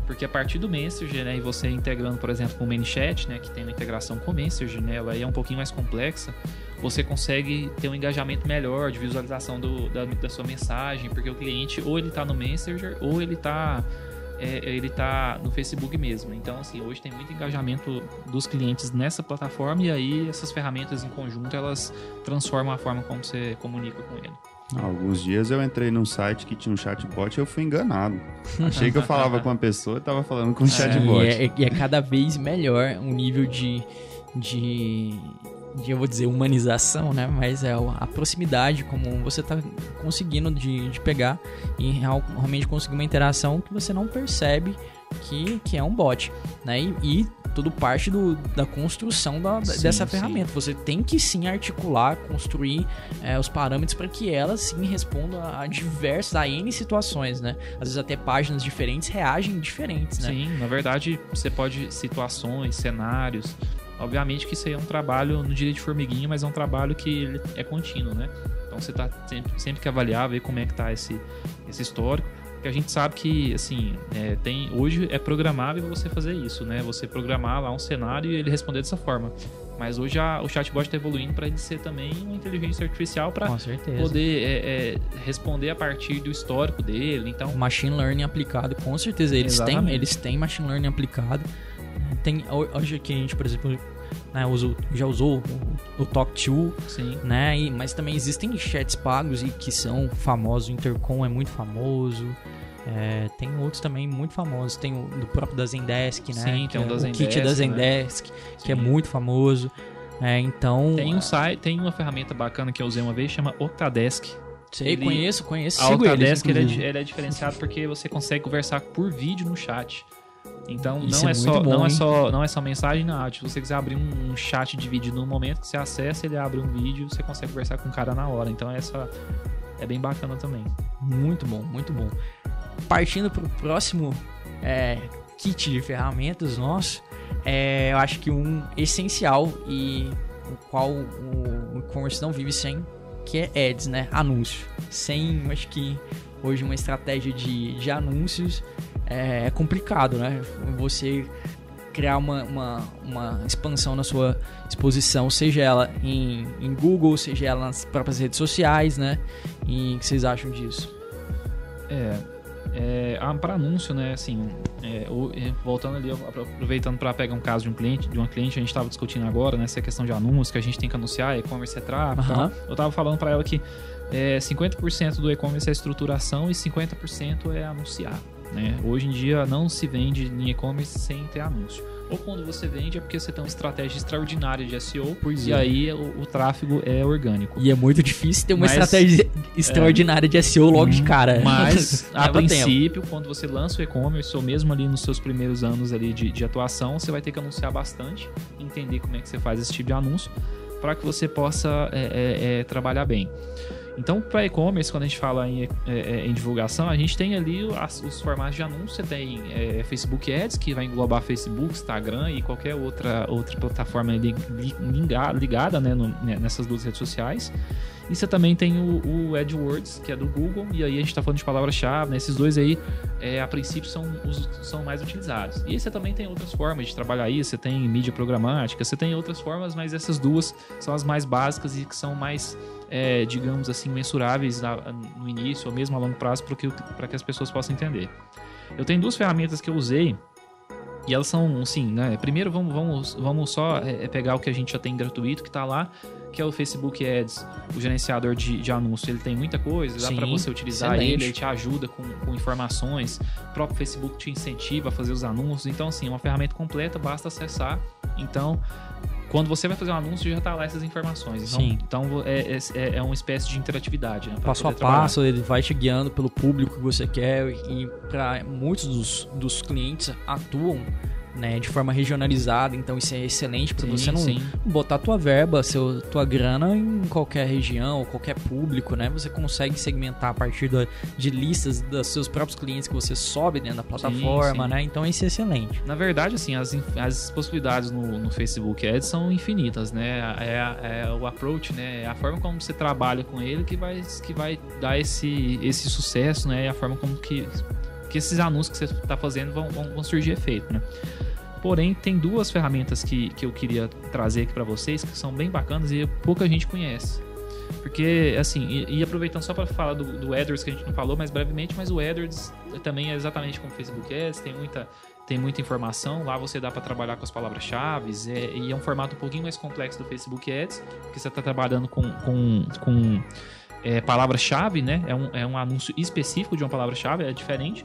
Porque a partir do Messenger, né, e você integrando, por exemplo, com o ManyChat, né, que tem uma integração com o Messenger, né, ela é um pouquinho mais complexa, você consegue ter um engajamento melhor de visualização do, da, da sua mensagem, porque o cliente ou ele está no Messenger ou ele está é, ele tá no Facebook mesmo. Então, assim, hoje tem muito engajamento dos clientes nessa plataforma e aí essas ferramentas em conjunto elas transformam a forma como você comunica com ele. Alguns dias eu entrei num site que tinha um chatbot e eu fui enganado. Achei que eu falava com uma pessoa e estava falando com um chatbot. É, e, é, e é cada vez melhor o nível de, de de, eu vou dizer, humanização, né? Mas é a proximidade, como você está conseguindo de, de pegar e realmente conseguir uma interação que você não percebe que, que é um bot, né? E, e tudo parte do, da construção da, sim, dessa ferramenta. Sim. Você tem que sim articular, construir é, os parâmetros para que ela sim responda a diversas, a N situações, né? Às vezes até páginas diferentes reagem diferentes, né? Sim, na verdade você pode situações, cenários, Obviamente que isso aí é um trabalho, não diria de formiguinha, mas é um trabalho que é contínuo, né? Então você está sempre, sempre que avaliar, ver como é que está esse, esse histórico. Porque a gente sabe que, assim, é, tem, hoje é programável você fazer isso, né? Você programar lá um cenário e ele responder dessa forma. Mas hoje a, o chatbot está evoluindo para ele ser também uma inteligência artificial para poder é, é, responder a partir do histórico dele. Então, machine learning aplicado, com certeza eles têm, eles têm machine learning aplicado. Tem hoje aqui a gente, por exemplo, né, uso, já usou o, o Talk2, Sim. né? E, mas também existem chats pagos e que são famosos. O Intercom é muito famoso. É, tem outros também muito famosos. Tem o do próprio da Zendesk, né? Sim, tem é, o, da Zendesk, kit da Zendesk, né? que é muito famoso. É, então. Tem um site, tem uma ferramenta bacana que eu usei uma vez, chama Octadesk. Sei, ele, conheço, conheço. A Octadesk eles, ele, é, ele é diferenciado porque você consegue conversar por vídeo no chat. Então Isso não é, é só bom, não é só não é só mensagem na áudio. Se você quiser abrir um chat de vídeo no momento que você acessa, ele abre um vídeo, você consegue conversar com o cara na hora. Então essa é bem bacana também. Muito bom, muito bom. Partindo para o próximo é, kit de ferramentas nosso, é, eu acho que um essencial e o qual o e-commerce não vive sem, que é ads, né? Anúncio. Sem, acho que hoje uma estratégia de, de anúncios é, é complicado, né? Você criar uma, uma, uma, expansão na sua exposição, seja ela em, em Google, seja ela nas próprias redes sociais, né? E o que vocês acham disso? É, é para anúncio, né? Assim, é, é voltando ali, aproveitando para pegar um caso de um cliente, de uma cliente, a gente estava discutindo agora, né? Essa questão de anúncio que a gente tem que anunciar, e-commerce é tráfego. Uhum. Eu estava falando para ela que é, 50% do e-commerce é estruturação e 50% é anunciar. Né? Hoje em dia não se vende em e-commerce sem ter anúncio. Ou quando você vende é porque você tem uma estratégia extraordinária de SEO pois e é. aí o, o, tráfego é orgânico. E é muito difícil ter uma mas, estratégia extraordinária é, de SEO logo de cara. Mas, a princípio, tempo. quando você lança o e-commerce ou mesmo ali nos seus primeiros anos ali de, de atuação, você vai ter que anunciar bastante, entender como é que você faz esse tipo de anúncio para que você possa é, é, é trabalhar bem. Então, para e-commerce, quando a gente fala em, é, em, divulgação, a gente tem ali as, os formatos de anúncio. Você tem é, Facebook Ads, que vai englobar Facebook, Instagram e qualquer outra, outra plataforma ligada, ligada né, no, né, nessas duas redes sociais. E você também tem o, o AdWords, que é do Google, e aí a gente está falando de palavra-chave, né? Esses dois aí, é, a princípio, são, os, são mais utilizados. E aí você também tem outras formas de trabalhar isso, você tem mídia programática, você tem outras formas, mas essas duas são as mais básicas e que são mais, é, digamos assim, mensuráveis no início ou mesmo a longo prazo para que, que as pessoas possam entender. Eu tenho duas ferramentas que eu usei e elas são, sim, né? Primeiro vamos, vamos, vamos só é, pegar o que a gente já tem gratuito que está lá, que é o Facebook Ads, o gerenciador de, de anúncio. Ele tem muita coisa, dá para você utilizar excelente. ele, ele te ajuda com, com informações, o próprio Facebook te incentiva a fazer os anúncios. Então, assim, é uma ferramenta completa, basta acessar. Então, quando você vai fazer um anúncio, já está lá essas informações. Então, Sim. então é, é, é, uma espécie de interatividade. Né, passo a passo, trabalhar. ele vai te guiando pelo público que você quer e para muitos dos, dos clientes atuam né, de forma regionalizada, então isso é excelente para você não sim. botar tua verba, seu, tua grana em qualquer região, ou qualquer público, né? Você consegue segmentar a partir da, de listas dos seus próprios clientes que você sobe dentro da plataforma, sim, sim. né? Então isso é excelente. Na verdade, assim, as, as possibilidades no, no Facebook Ads são infinitas, né? É, é o approach, né? É a forma como você trabalha com ele que vai, que vai dar esse, esse sucesso, né? É a forma como que que esses anúncios que você está fazendo vão, vão, vão, surgir efeito, né? Porém, tem duas ferramentas que, que eu queria trazer aqui para vocês que são bem bacanas e pouca gente conhece. Porque, assim, e, e aproveitando só para falar do, do AdWords que a gente não falou mais brevemente, mas o AdWords também é exatamente como o Facebook Ads, tem muita, tem muita informação. Lá você dá para trabalhar com as palavras-chave é, e é um formato um pouquinho mais complexo do Facebook Ads, porque você está trabalhando com, com, com é, palavra-chave, né? É um, é um anúncio específico de uma palavra-chave, é diferente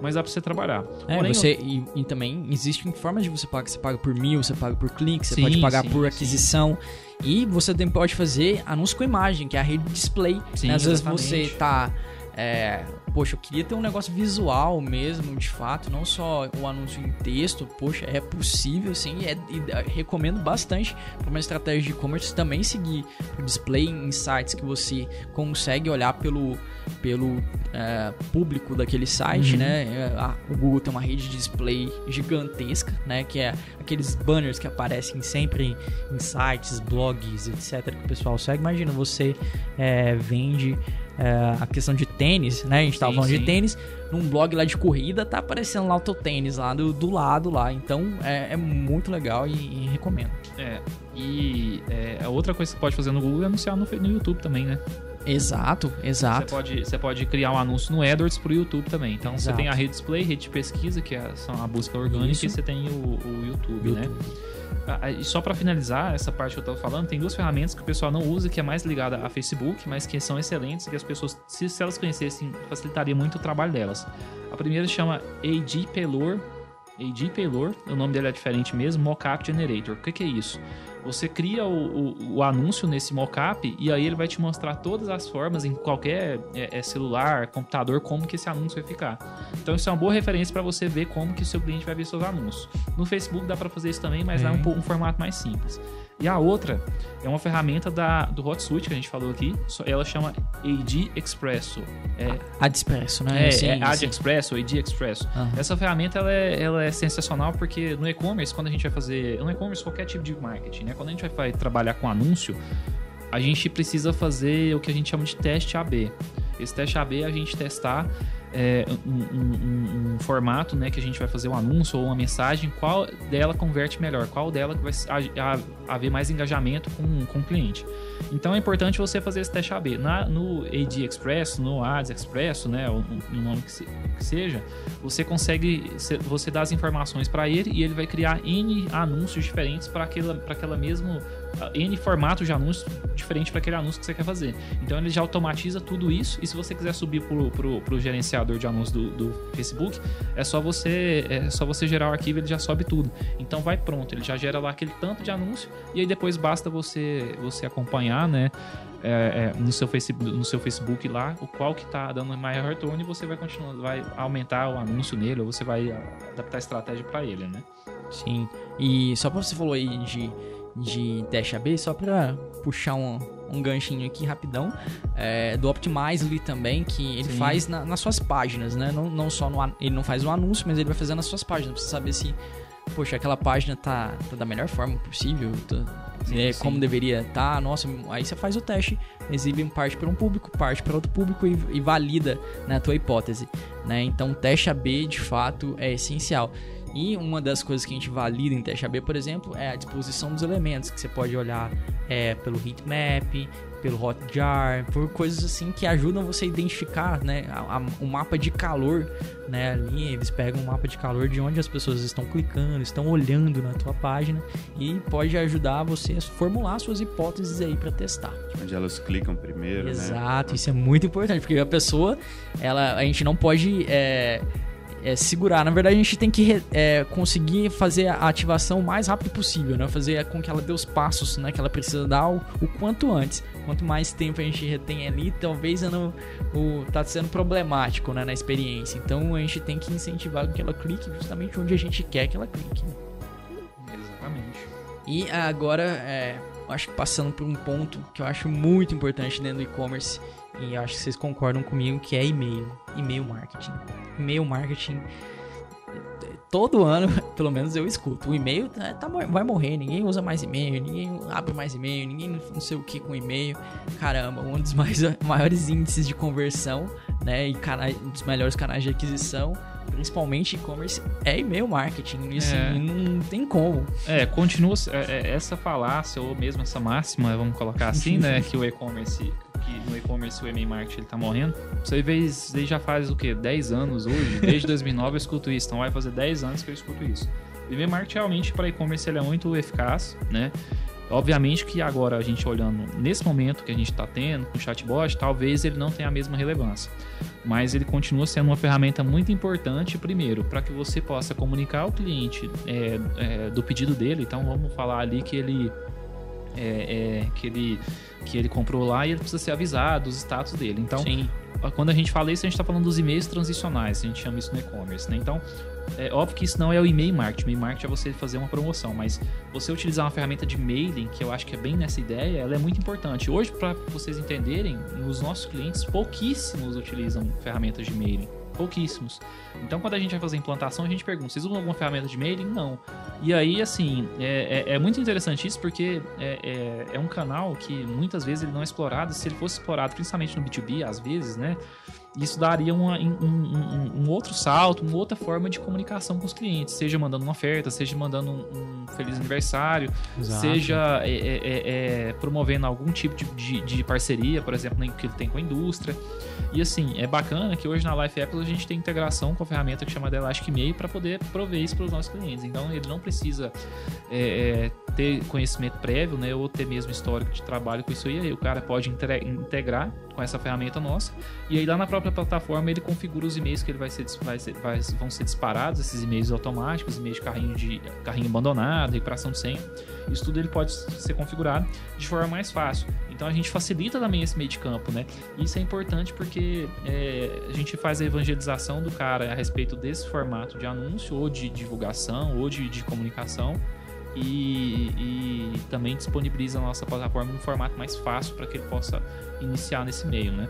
mas dá pra você trabalhar. É, Porém, você, e, e, também existe formas de você pagar. Você paga por mil, você paga por clique, você sim, pode pagar sim, por aquisição. Sim. E você também pode fazer anúncio com imagem, que é a rede display. Sim, né? Às exatamente. vezes você tá é, poxa, eu queria ter um negócio visual mesmo, de fato, não só o anúncio em texto, poxa, é possível sim, é, e é, recomendo bastante para uma estratégia de e-commerce também seguir o display em sites que você consegue olhar pelo, pelo é, público daquele site, uhum. né? É, a, o Google tem uma rede de display gigantesca, né? Que é aqueles banners que aparecem sempre em, em sites, blogs, etc. que o pessoal segue. Imagina, você é, vende é, a questão de tênis, né? A gente tava sim, falando sim. de tênis. Num blog lá de corrida, tá aparecendo lá o teu tênis lá do, do lado lá. Então é, é muito legal e, e, recomendo. É. E é, outra coisa que você pode fazer no Google é anunciar no, no YouTube também, né? Exato, exato. Você pode, você pode criar um anúncio no AdWords pro YouTube também. Então exato. você tem a rede display, rede de pesquisa, que é a busca orgânica, Isso. e você tem o, o YouTube, YouTube, né? Ah, ah, e só para finalizar essa parte que eu estava falando, tem duas ferramentas que o pessoal não usa, que é mais ligada a Facebook, mas que são excelentes e que as pessoas, se, se elas conhecessem, facilitaria muito o trabalho delas. A primeira chama AD Paylor. AD Paylor, o nome dele é diferente mesmo, Mockup Generator. O que, que é isso? Você cria o, o, o anúncio nesse mockup e aí ele vai te mostrar todas as formas em qualquer é, é, celular, computador, como que esse anúncio vai ficar. Então isso é uma boa referência para você ver como que o seu cliente vai ver seus anúncios. No Facebook dá para fazer isso também, mas é um, um formato mais simples. E a outra é uma ferramenta da, do HotSuite que a gente falou aqui. Ela chama AD Expresso. É, Ad Expresso, né? É, sim, é Ad sim. Expresso, AD Expresso. Uhum. Essa ferramenta ela é, ela é sensacional porque no e-commerce, quando a gente vai fazer. No e-commerce, qualquer tipo de marketing, né? Quando a gente vai trabalhar com anúncio, a gente precisa fazer o que a gente chama de teste AB. Esse teste AB é a gente testar é, um, um, um, formato né, que a gente vai fazer um anúncio ou uma mensagem, qual dela converte melhor, qual dela vai haver mais engajamento com, com o cliente. Então é importante você fazer esse teste AB. Na, no AD Express, no Ads Express, né, o, nome que, se, que, seja, você consegue, você dá as informações para ele e ele vai criar N anúncios diferentes para aquela, aquela mesma N formatos de anúncios diferente para aquele anúncio que você quer fazer. Então ele já automatiza tudo isso e se você quiser subir pro, pro gerenciador de anúncios do, do, Facebook, é só você é só você gerar o arquivo, ele já sobe tudo. Então vai pronto, ele já gera lá aquele tanto de anúncio e aí depois basta você você acompanhar, né? É, é, no, seu Facebook, no seu Facebook lá, o qual que está dando maior retorno e você vai continuar, vai aumentar o anúncio nele ou você vai adaptar a estratégia para ele, né? Sim. E só para você falou aí de de teste AB, só para puxar um, um ganchinho aqui rapidão, é, do Optimizely também, que ele Sim. faz na, nas suas páginas, né? Não, não só no, ele não faz um anúncio, mas ele vai fazer nas suas páginas, pra você saber se, poxa, aquela página tá, tá da melhor forma possível, tá, sim, é, como deveria estar, tá, nossa, aí você faz o teste, exibe parte para um público, parte para outro público e, e valida né, a tua hipótese, né? Então, o teste AB, de fato, é essencial. E uma das coisas que a gente valida em teste AB, por exemplo, é a disposição dos elementos, que você pode olhar é, pelo heatmap, pelo Hotjar, por coisas assim que ajudam você a identificar né, a, a, o mapa de calor. Né, ali eles pegam o mapa de calor de onde as pessoas estão clicando, estão olhando na tua página e pode ajudar você a formular suas hipóteses aí para testar. Onde elas clicam primeiro, né? Exato, né? isso é muito importante, porque a pessoa, ela, a gente não pode... É, é, segurar. Na verdade, a gente tem que é, conseguir fazer a ativação o mais rápido possível, né? Fazer com que ela dê os passos né, que ela precisa dar o, o quanto antes. Quanto mais tempo a gente retém ali, talvez não, o, tá sendo problemático né, na experiência. Então a gente tem que incentivar que ela clique justamente onde a gente quer que ela clique. Né? Exatamente. E agora, é, acho que passando por um ponto que eu acho muito importante dentro do e-commerce e acho que vocês concordam comigo que é e-mail, e-mail marketing. E-mail marketing todo ano, pelo menos eu escuto. O e-mail tá, tá, vai morrer, ninguém usa mais e-mail, ninguém abre mais e-mail, ninguém não sei o que com e-mail. Caramba, um dos mais, maiores índices de conversão, né? E canais, um dos melhores canais de aquisição, principalmente e-commerce, é e-mail marketing. Isso é. não tem como. É, continua é, é, essa falácia, ou mesmo essa máxima, vamos colocar assim, né? Que o e-commerce que no e-commerce o e-mail marketing ele tá morrendo. Você vê, já faz o quê? 10 anos hoje? Desde 2009 eu escuto isso. Então vai fazer 10 anos que eu escuto isso. O e-mail marketing realmente para e-commerce ele é muito eficaz, né? Obviamente que agora a gente olhando nesse momento que a gente está tendo com o chatbot, talvez ele não tenha a mesma relevância, mas ele continua sendo uma ferramenta muito importante, primeiro, para que você possa comunicar ao cliente é, é, do pedido dele. Então vamos falar ali que ele é, é, que, ele, que ele comprou lá e ele precisa ser avisado dos status dele. Então, Sim. quando a gente fala isso, a gente está falando dos e-mails transicionais, a gente chama isso no e-commerce. Né? Então, é óbvio que isso não é o e-mail marketing. E-mail marketing é você fazer uma promoção, mas você utilizar uma ferramenta de mailing, que eu acho que é bem nessa ideia, ela é muito importante. Hoje, para vocês entenderem, os nossos clientes pouquíssimos utilizam ferramentas de mailing pouquíssimos. Então, quando a gente vai fazer implantação, a gente pergunta: vocês usam alguma ferramenta de mailing? Não. E aí, assim, é, é, é muito interessante isso porque é, é, é, um canal que muitas vezes ele não é explorado. Se ele fosse explorado, principalmente no B2B, às vezes, né? Isso daria uma, um, um, um, outro salto, uma outra forma de comunicação com os clientes, seja mandando uma oferta, seja mandando um, um feliz aniversário, Exato. seja é, é, é, promovendo algum tipo de, de, de parceria, por exemplo, que ele tem com a indústria. E assim, é bacana que hoje na Life Apple a gente tem integração com a ferramenta que chama Elastic Mail para poder prover isso para os nossos clientes. Então ele não precisa é, é, ter conhecimento prévio, né, ou ter mesmo histórico de trabalho com isso aí o cara pode integrar com essa ferramenta nossa e aí lá na própria plataforma ele configura os e-mails que ele vai ser, vai ser vai, vão ser disparados, esses e-mails automáticos, e-mails de carrinho de carrinho abandonado, recuperação de senha. Isso tudo ele pode ser configurado de forma mais fácil. Então a gente facilita também esse meio de campo, né? Isso é importante porque é, a gente faz a evangelização do cara a respeito desse formato de anúncio, ou de divulgação, ou de, de comunicação. E, e, também disponibiliza a nossa plataforma em um formato mais fácil para que ele possa iniciar nesse meio, né?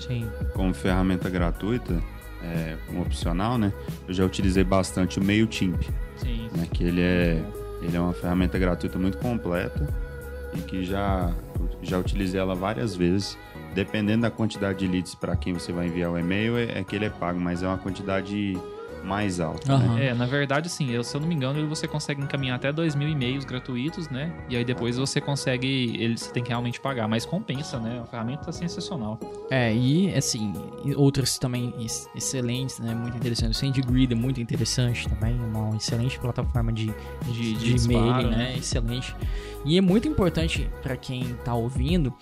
Sim. Como ferramenta gratuita, é, como opcional, né? Eu já utilizei bastante o MailChimp. Sim. Né, que ele é, ele é uma ferramenta gratuita muito completa e que já, já utilizei ela várias vezes. Dependendo da quantidade de leads para quem você vai enviar o e-mail, é, é que ele é pago, mas é uma quantidade mais alto. Uhum. Né? É, na verdade, sim, eu, se eu não me engano, você consegue encaminhar até 2 mil e-mails gratuitos, né? E aí depois você consegue, ele você tem que realmente pagar, mas compensa, né? A ferramenta é sensacional. É, e assim, outras também excelentes, né? Muito interessante. O SendGrid é muito interessante também, uma excelente plataforma de, de, de, de e-mail, né? né? Excelente. E é muito importante para quem está ouvindo,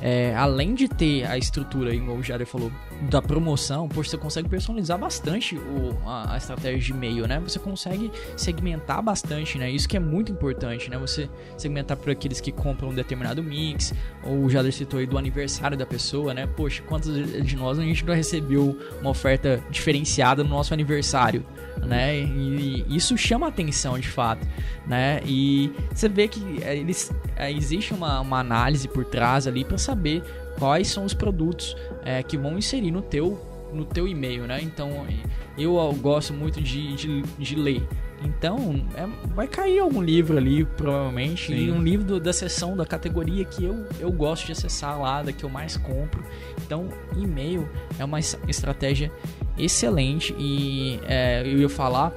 é, além de ter a estrutura, como o Jader falou, da promoção, poxa, você consegue personalizar bastante o, a, a, estratégia de e-mail, né? Você consegue segmentar bastante, né? Isso que é muito importante, né? Você segmentar por aqueles que compram um determinado mix, ou o Jader citou aí do aniversário da pessoa, né? Poxa, quantos de nós a gente não recebeu uma oferta diferenciada no nosso aniversário, né? E, e isso chama atenção de fato, né? E você vê que é, eles, é, existe uma, uma análise por trás ali para saber quais são os produtos é, que vão inserir no teu no teu e-mail, né? Então eu gosto muito de, de, de ler. Então, é, vai cair algum livro ali, provavelmente. Sim. E um livro do, da seção, da categoria que eu, eu gosto de acessar lá, da que eu mais compro. Então, e-mail é uma estratégia excelente. E é, eu ia falar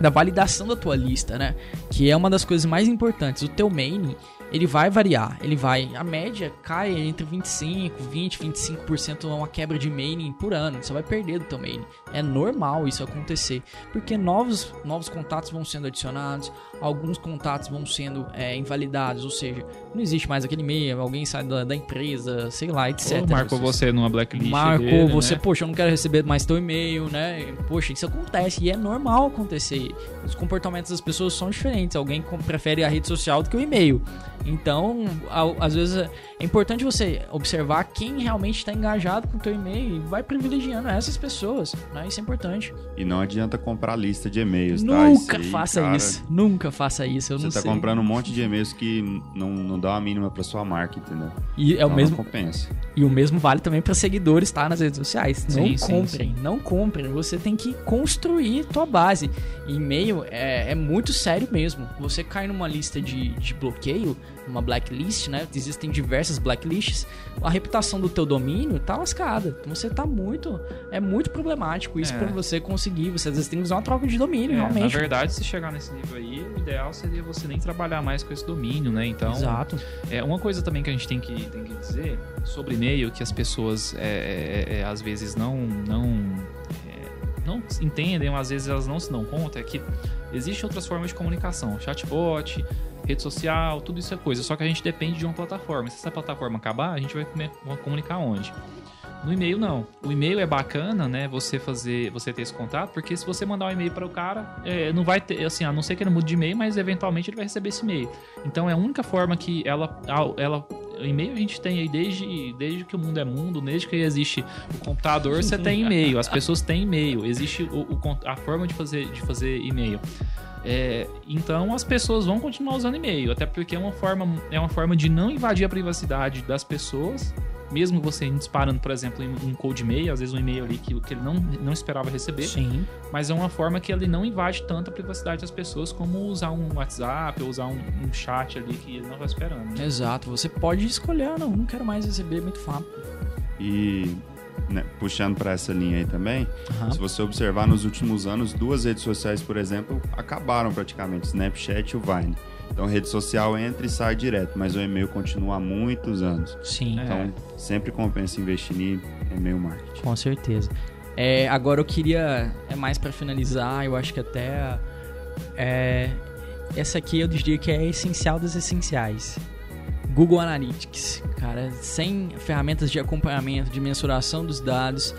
da validação da tua lista, né? Que é uma das coisas mais importantes. O teu main ele vai variar, ele vai, a média cai entre 25, 20, 25% uma quebra de maining por ano, você vai perder do teu maining. É normal isso acontecer, porque novos, novos contatos vão sendo adicionados, alguns contatos vão sendo é, invalidados, ou seja, não existe mais aquele e-mail, alguém sai da, da empresa, sei lá, etc. Ou marcou você numa blacklist Marcou dele, você, né? poxa, eu não quero receber mais teu e-mail, né? Poxa, isso acontece e é normal acontecer. Os comportamentos das pessoas são diferentes, alguém prefere a rede social do que o e-mail. Então, às vezes é importante você observar quem realmente está engajado com o teu e-mail e vai privilegiando essas pessoas, né? Isso é importante. E não adianta comprar lista de e-mails, tá? Nunca aí, faça cara, isso. Nunca faça isso. Eu você está comprando um monte de e-mails que não, não dá uma mínima para sua marca, entendeu? E é então, o mesmo. compensa. E o mesmo vale também para seguidores, tá? Nas redes sociais. Não sim, comprem, sim. não comprem. Você tem que construir tua base. E-mail é, é muito sério mesmo. Você cai numa lista de, de bloqueio uma blacklist, né? Existem diversas blacklists. A reputação do teu domínio tá lascada. Então você tá muito. É muito problemático isso é. para você conseguir. Você às vezes tem que usar uma troca de domínio, é, realmente. Na verdade, se chegar nesse nível aí, o ideal seria você nem trabalhar mais com esse domínio, né? Então. Exato. É, uma coisa também que a gente tem que, tem que dizer sobre e-mail que as pessoas é, é, é às vezes não. não é, não entendem, às vezes elas não se dão conta, é que existem outras formas de comunicação. Chatbot, rede social, tudo isso é coisa. Só que a gente depende de uma plataforma. Se essa plataforma acabar, a gente vai comunicar onde? No e-mail não. O e-mail é bacana, né? Você fazer, você ter esse contato, porque se você mandar um e-mail para o cara, é, não vai ter, assim, a não ser que ele mude de e-mail, mas eventualmente ele vai receber esse e-mail. Então é a única forma que ela, ela e-mail a gente tem aí desde, desde que o mundo é mundo, desde que existe o computador, você tem e-mail. As pessoas têm e-mail. Existe o, o, a forma de fazer, de fazer e-mail. É, então as pessoas vão continuar usando e-mail, até porque é uma forma, é uma forma de não invadir a privacidade das pessoas, mesmo você disparando, por exemplo, um cold e-mail, às vezes um e-mail ali que, que ele não, não esperava receber, Sim. mas é uma forma que ele não invade tanto a privacidade das pessoas como usar um WhatsApp ou usar um, um chat ali que ele não está esperando. Né? Exato, você pode escolher, ah, não, não quero mais receber, muito fácil. E né, puxando para essa linha aí também, uhum. se você observar nos últimos anos, duas redes sociais, por exemplo, acabaram praticamente, Snapchat e o Vine. Então, rede social entra e sai direto, mas o e-mail continua há muitos anos. Sim. Então, é. sempre compensa investir em e-mail marketing. Com certeza. É, agora eu queria, é mais para finalizar, eu acho que até é, essa aqui eu diria que é essencial dos essenciais. Google Analytics, cara, sem ferramentas de acompanhamento, de mensuração dos dados,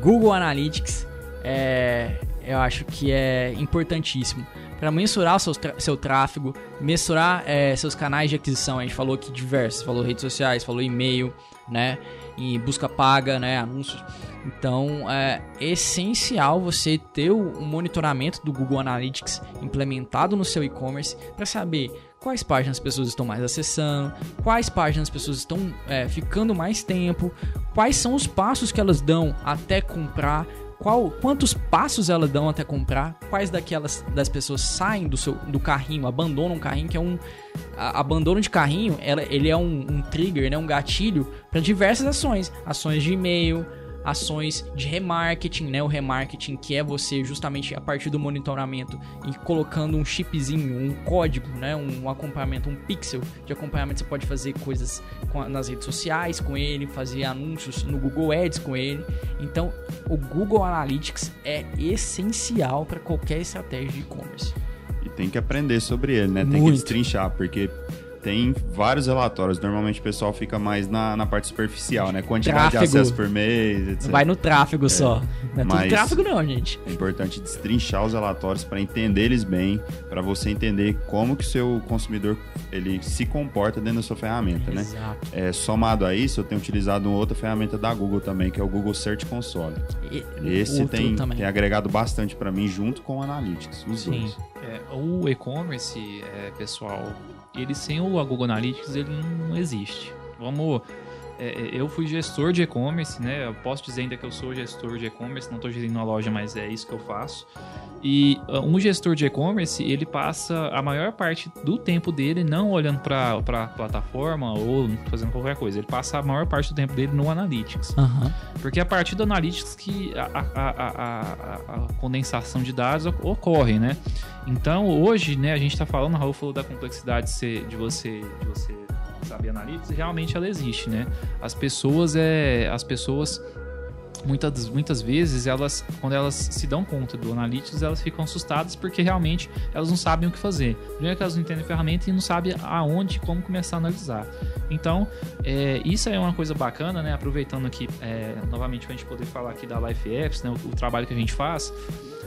Google Analytics é, eu acho que é importantíssimo para mensurar seu, seu tráfego, mensurar é, seus canais de aquisição. A gente falou aqui diversos, falou redes sociais, falou e-mail, né, e busca paga, né, anúncios. Então é essencial você ter o monitoramento do Google Analytics implementado no seu e-commerce para saber quais páginas as pessoas estão mais acessando, quais páginas as pessoas estão é, ficando mais tempo, quais são os passos que elas dão até comprar, qual, quantos passos elas dão até comprar, quais daquelas das pessoas saem do seu do carrinho, abandonam o carrinho, que é um a, abandono de carrinho, ela, ele é um, um trigger, né, um gatilho para diversas ações, ações de e-mail, ações de remarketing, né? O remarketing que é você justamente a partir do monitoramento e colocando um chipzinho, um código, né? Um acompanhamento, um pixel de acompanhamento. Você pode fazer coisas nas redes sociais com ele, fazer anúncios no Google Ads com ele. Então, o Google Analytics é essencial para qualquer estratégia de e-commerce. E tem que aprender sobre ele, né? Tem Muito. que destrinchar, porque tem vários relatórios. Normalmente o pessoal fica mais na, na parte superficial, né? Quantidade tráfego. de acesso por mês, etc. Vai no tráfego é. só. Não é Mas tudo tráfego não, gente. É importante destrinchar os relatórios para entender eles bem, para você entender como que o seu consumidor ele se comporta dentro da sua ferramenta, né? Exato. É, somado a isso, eu tenho utilizado uma outra ferramenta da Google também, que é o Google Search Console. E, Esse tem, tem agregado bastante para mim junto com o Analytics, os Sim. dois. É, o e-commerce, é, pessoal, ele sem o Google Analytics ele não existe. Vamos é, é, eu fui gestor de e-commerce, né? Eu posso dizer ainda que eu sou gestor de e-commerce, não estou gerindo uma loja, mas é isso que eu faço. E uh, um gestor de e-commerce, ele passa a maior parte do tempo dele não olhando para a plataforma ou fazendo qualquer coisa. Ele passa a maior parte do tempo dele no Analytics. Uhum. Porque é a partir do Analytics que a, a, a, a, condensação de dados ocorre, né? Então, hoje, né, a gente está falando, Raul falou da complexidade de, ser, de você... De você sabe, Analytics, realmente ela existe, né? As pessoas é, as pessoas muitas, muitas vezes elas quando elas se dão conta do Analytics, elas ficam assustadas porque realmente elas não sabem o que fazer. Primeiro que elas não entendem a ferramenta e não sabem aonde como começar a analisar. Então, é, isso é uma coisa bacana, né? Aproveitando aqui é, novamente para a gente poder falar aqui da Life Apps, né? O, o trabalho que a gente faz.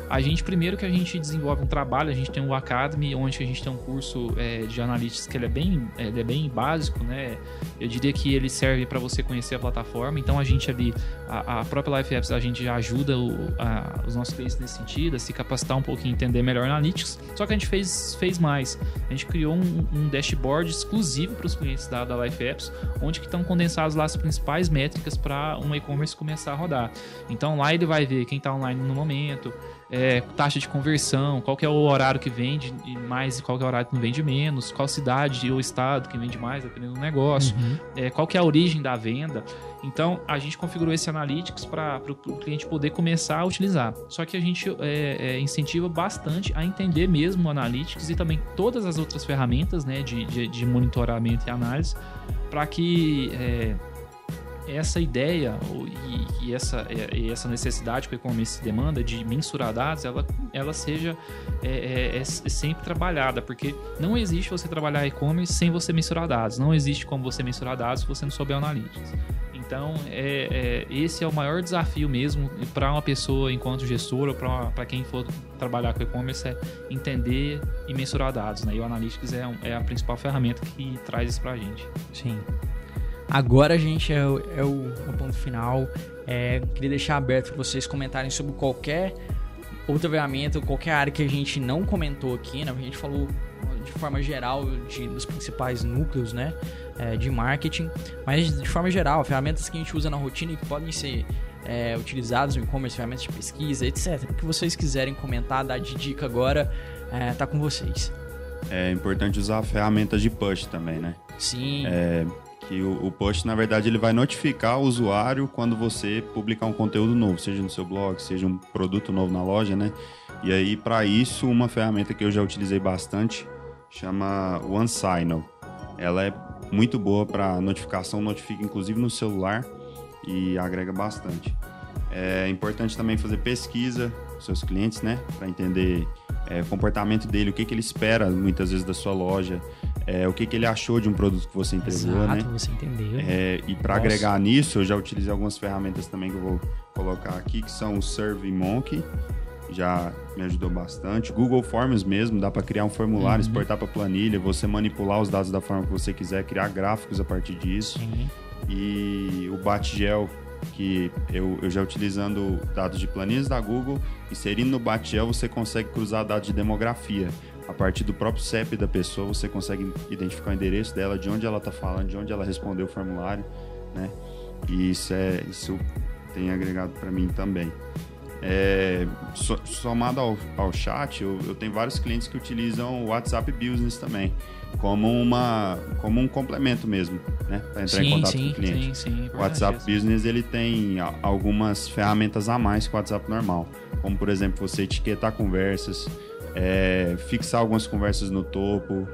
A gente, primeiro que a gente desenvolve um trabalho, a gente tem o Academy, onde a gente tem um curso é, de analytics que ele é, bem, ele é bem básico, né? Eu diria que ele serve para você conhecer a plataforma. Então a gente ali, a, a própria Life Apps, a gente já ajuda o, a, os nossos clientes nesse sentido, a se capacitar um pouquinho, entender melhor analytics. Só que a gente fez, fez mais. A gente criou um, um dashboard exclusivo para os clientes da, da Life Apps, onde que estão condensados lá as principais métricas para um e-commerce começar a rodar. Então lá ele vai ver quem está online no momento, é, taxa de conversão, qual que é o horário que vende mais e qual é o horário que não vende menos, qual cidade ou estado que vende mais, dependendo do negócio, uhum. é, qual é a origem da venda. Então, a gente configurou esse Analytics para o cliente poder começar a utilizar. Só que a gente é, é, incentiva bastante a entender mesmo o Analytics e também todas as outras ferramentas né, de, de, de monitoramento e análise para que é, essa ideia e, e essa, e essa necessidade que o e-commerce demanda de mensurar dados, ela, ela seja é, é, é, é sempre trabalhada, porque não existe você trabalhar e-commerce sem você mensurar dados. Não existe como você mensurar dados se você não souber analytics. Então, é, é, esse é o maior desafio mesmo para uma pessoa enquanto gestora, para quem for trabalhar com e-commerce, é entender e mensurar dados. Né? E o Analytics é, é a principal ferramenta que traz isso para a gente. Sim. Agora, gente, é, o, é o, é o ponto final. É, queria deixar aberto para vocês comentarem sobre qualquer outra ferramenta, qualquer área que a gente não comentou aqui, né? A gente falou de forma geral de, dos principais núcleos, né? É, de marketing, mas de forma geral, ferramentas que a gente usa na rotina e que podem ser é, utilizadas no e-commerce, ferramentas de pesquisa, etc. O que vocês quiserem comentar, dar de dica agora, é, tá com vocês. É importante usar ferramentas de push também, né? Sim. É, que o, o na verdade, ele vai notificar o usuário quando você publicar um conteúdo novo, seja no seu blog, seja um produto novo na loja, né? E aí, para isso, uma ferramenta que eu já utilizei bastante chama OneSignal. Ela é muito boa para notificação, notifica inclusive no celular e agrega bastante. É importante também fazer pesquisa com seus clientes, né? Para entender é, o comportamento dele, o que, que ele espera muitas vezes da sua loja, é, o que, que ele achou de um produto que você entregou, Exato, né? você entendeu. É, e para agregar nisso, eu já utilizei algumas ferramentas também que eu vou colocar aqui, que são o SurveyMonkey, já me ajudou bastante. Google Forms mesmo, dá para criar um formulário, uhum. exportar para planilha, você manipular os dados da forma que você quiser, criar gráficos a partir disso. Sim. E o Batgel, que eu, eu já utilizando dados de planilhas da Google, inserindo no Batgel você consegue cruzar dados de demografia a partir do próprio CEP da pessoa, você consegue identificar o endereço dela, de onde ela está falando, de onde ela respondeu o formulário, né? E isso, é, isso tem agregado para mim também. É, so, somado ao, ao chat, eu, eu, tenho vários clientes que utilizam o WhatsApp Business também, como, uma, como um complemento mesmo, né? Para entrar sim, em contato sim, com o cliente. Sim, sim, o WhatsApp Business ele tem algumas ferramentas a mais que o WhatsApp normal, como por exemplo você etiquetar conversas, é, fixar algumas conversas no topo.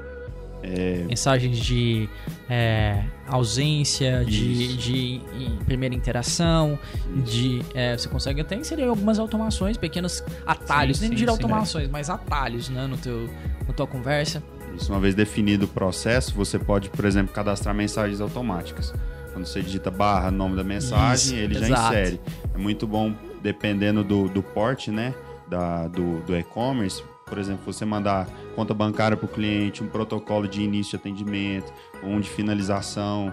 É... Mensagens de é, ausência, de, de, primeira interação, de é, você consegue até inserir algumas automações, pequenos atalhos, sim, nem sim, de automações, mas atalhos né, no teu, na tua conversa. Isso uma vez definido o processo, você pode, por exemplo, cadastrar mensagens automáticas. Quando você digita barra, nome da mensagem, Isso, ele exato. já insere. É muito bom, dependendo do, do porte, né? Da, do, do e-commerce, por exemplo, você mandar conta bancária para o cliente, um protocolo de início de atendimento, um de finalização.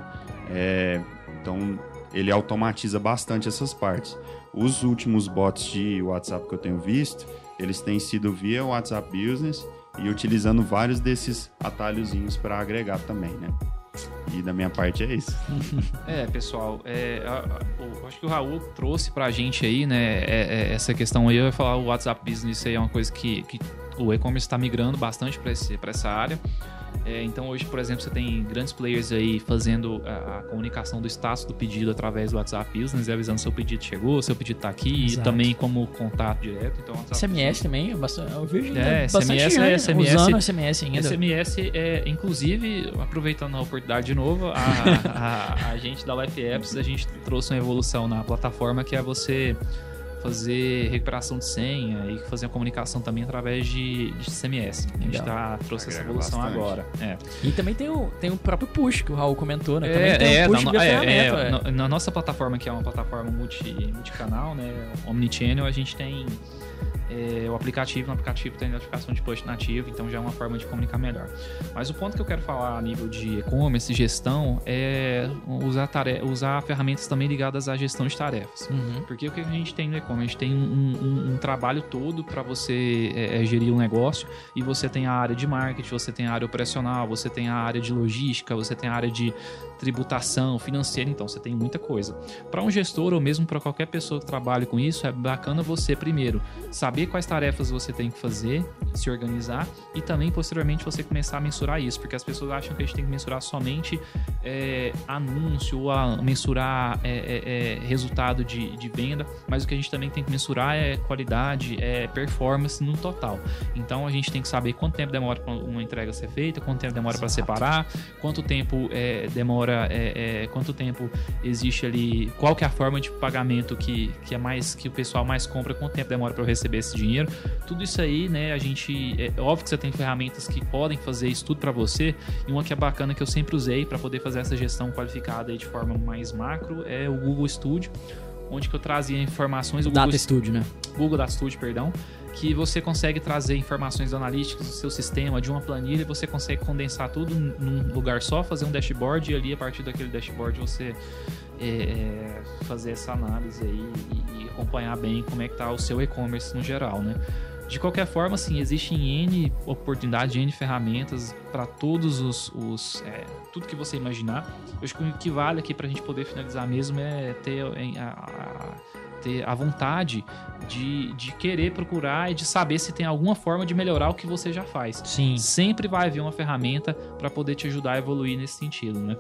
É, então, ele automatiza bastante essas partes. Os últimos bots de WhatsApp que eu tenho visto, eles têm sido via WhatsApp Business e utilizando vários desses atalhozinhos para agregar também, né? E da minha parte é isso. É, pessoal, é, acho que o Raul trouxe pra gente aí, né, é, é, essa questão aí, eu ia falar o WhatsApp Business aí é uma coisa que, que o e-commerce está migrando bastante para essa área. É, então hoje, por exemplo, você tem grandes players aí fazendo a, a, comunicação do status do pedido através do WhatsApp Business, avisando seu pedido chegou, seu pedido está aqui Exato. e também como contato direto. Então, SMS também, eu vejo é, bastante SMS, é, SMS, usando SMS ainda. SMS é, inclusive, aproveitando a oportunidade de novo, a, a, a gente da Life Apps, a gente trouxe uma evolução na plataforma que é você fazer recuperação de senha e fazer a comunicação também através de, de CMS. A gente tá, trouxe Agrega essa evolução bastante. agora. É. E também tem o, tem o próprio push que o Raul comentou, né? Também é, tem é, o push na, é, é, é, na, na, nossa plataforma, que é uma plataforma multi, multicanal, né? Omnichannel, a gente tem é, o aplicativo, no aplicativo tem notificação de push nativo, então já é uma forma de comunicar melhor. Mas o ponto que eu quero falar a nível de e-commerce, gestão, é usar, usar ferramentas também ligadas à gestão de tarefas. Uhum. Porque o que a gente tem no e-commerce? A gente tem um, um, um trabalho todo para você é, é, gerir um negócio e você tem a área de marketing, você tem a área operacional, você tem a área de logística, você tem a área de tributação, financeira, então você tem muita coisa. Para um gestor ou mesmo para qualquer pessoa que trabalhe com isso, é bacana você primeiro saber quais tarefas você tem que fazer, se organizar e também posteriormente você começar a mensurar isso, porque as pessoas acham que a gente tem que mensurar somente é, anúncio ou a mensurar é, é, é, resultado de, de venda, mas o que a gente também tem que mensurar é qualidade, é performance no total. Então a gente tem que saber quanto tempo demora para uma entrega ser feita, quanto tempo demora para separar, quanto tempo é, demora é, quanto tempo existe ali, qual que é a forma de pagamento que, que é mais que o pessoal mais compra, quanto tempo demora para eu receber esse dinheiro. Tudo isso aí, né, a gente é óbvio que você tem ferramentas que podem fazer isso tudo para você. E uma que é bacana que eu sempre usei para poder fazer essa gestão qualificada de forma mais macro é o Google Studio onde que eu trazia informações. O Data Google, Studio, né? Google Data Studio, perdão que você consegue trazer informações analíticas do seu sistema, de uma planilha, e você consegue condensar tudo num lugar só, fazer um dashboard e ali a partir daquele dashboard você é, é fazer essa análise aí e, e, acompanhar bem como é que está o seu e-commerce no geral, né? De qualquer forma, assim, existem N oportunidades, N ferramentas para todos os. os é, tudo que você imaginar. Eu acho que o que vale aqui para a gente poder finalizar mesmo é ter a, a, ter a vontade de, de querer procurar e de saber se tem alguma forma de melhorar o que você já faz. Sim. Sempre vai haver uma ferramenta para poder te ajudar a evoluir nesse sentido, né?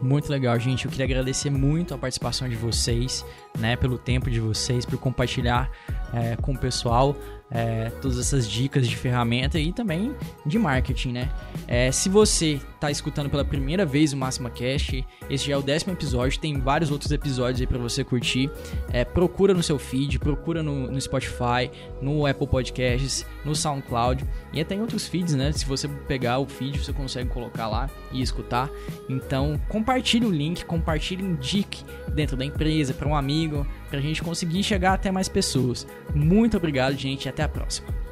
Muito legal, gente. Eu queria agradecer muito a participação de vocês, né, pelo tempo de vocês, por compartilhar é, com o pessoal é, todas essas dicas de ferramenta e também de marketing, né? É, se você está escutando pela primeira vez o Máxima Cast, esse já é o décimo episódio, tem vários outros episódios aí para você curtir. É, procura no seu feed, procura no, no, Spotify, no Apple Podcasts, no SoundCloud e até em outros feeds, né? Se você pegar o feed, você consegue colocar lá e escutar. Então, compartilhe o link, compartilhe, indique dentro da empresa para um amigo, para a gente conseguir chegar até mais pessoas. Muito obrigado, gente, e até a próxima.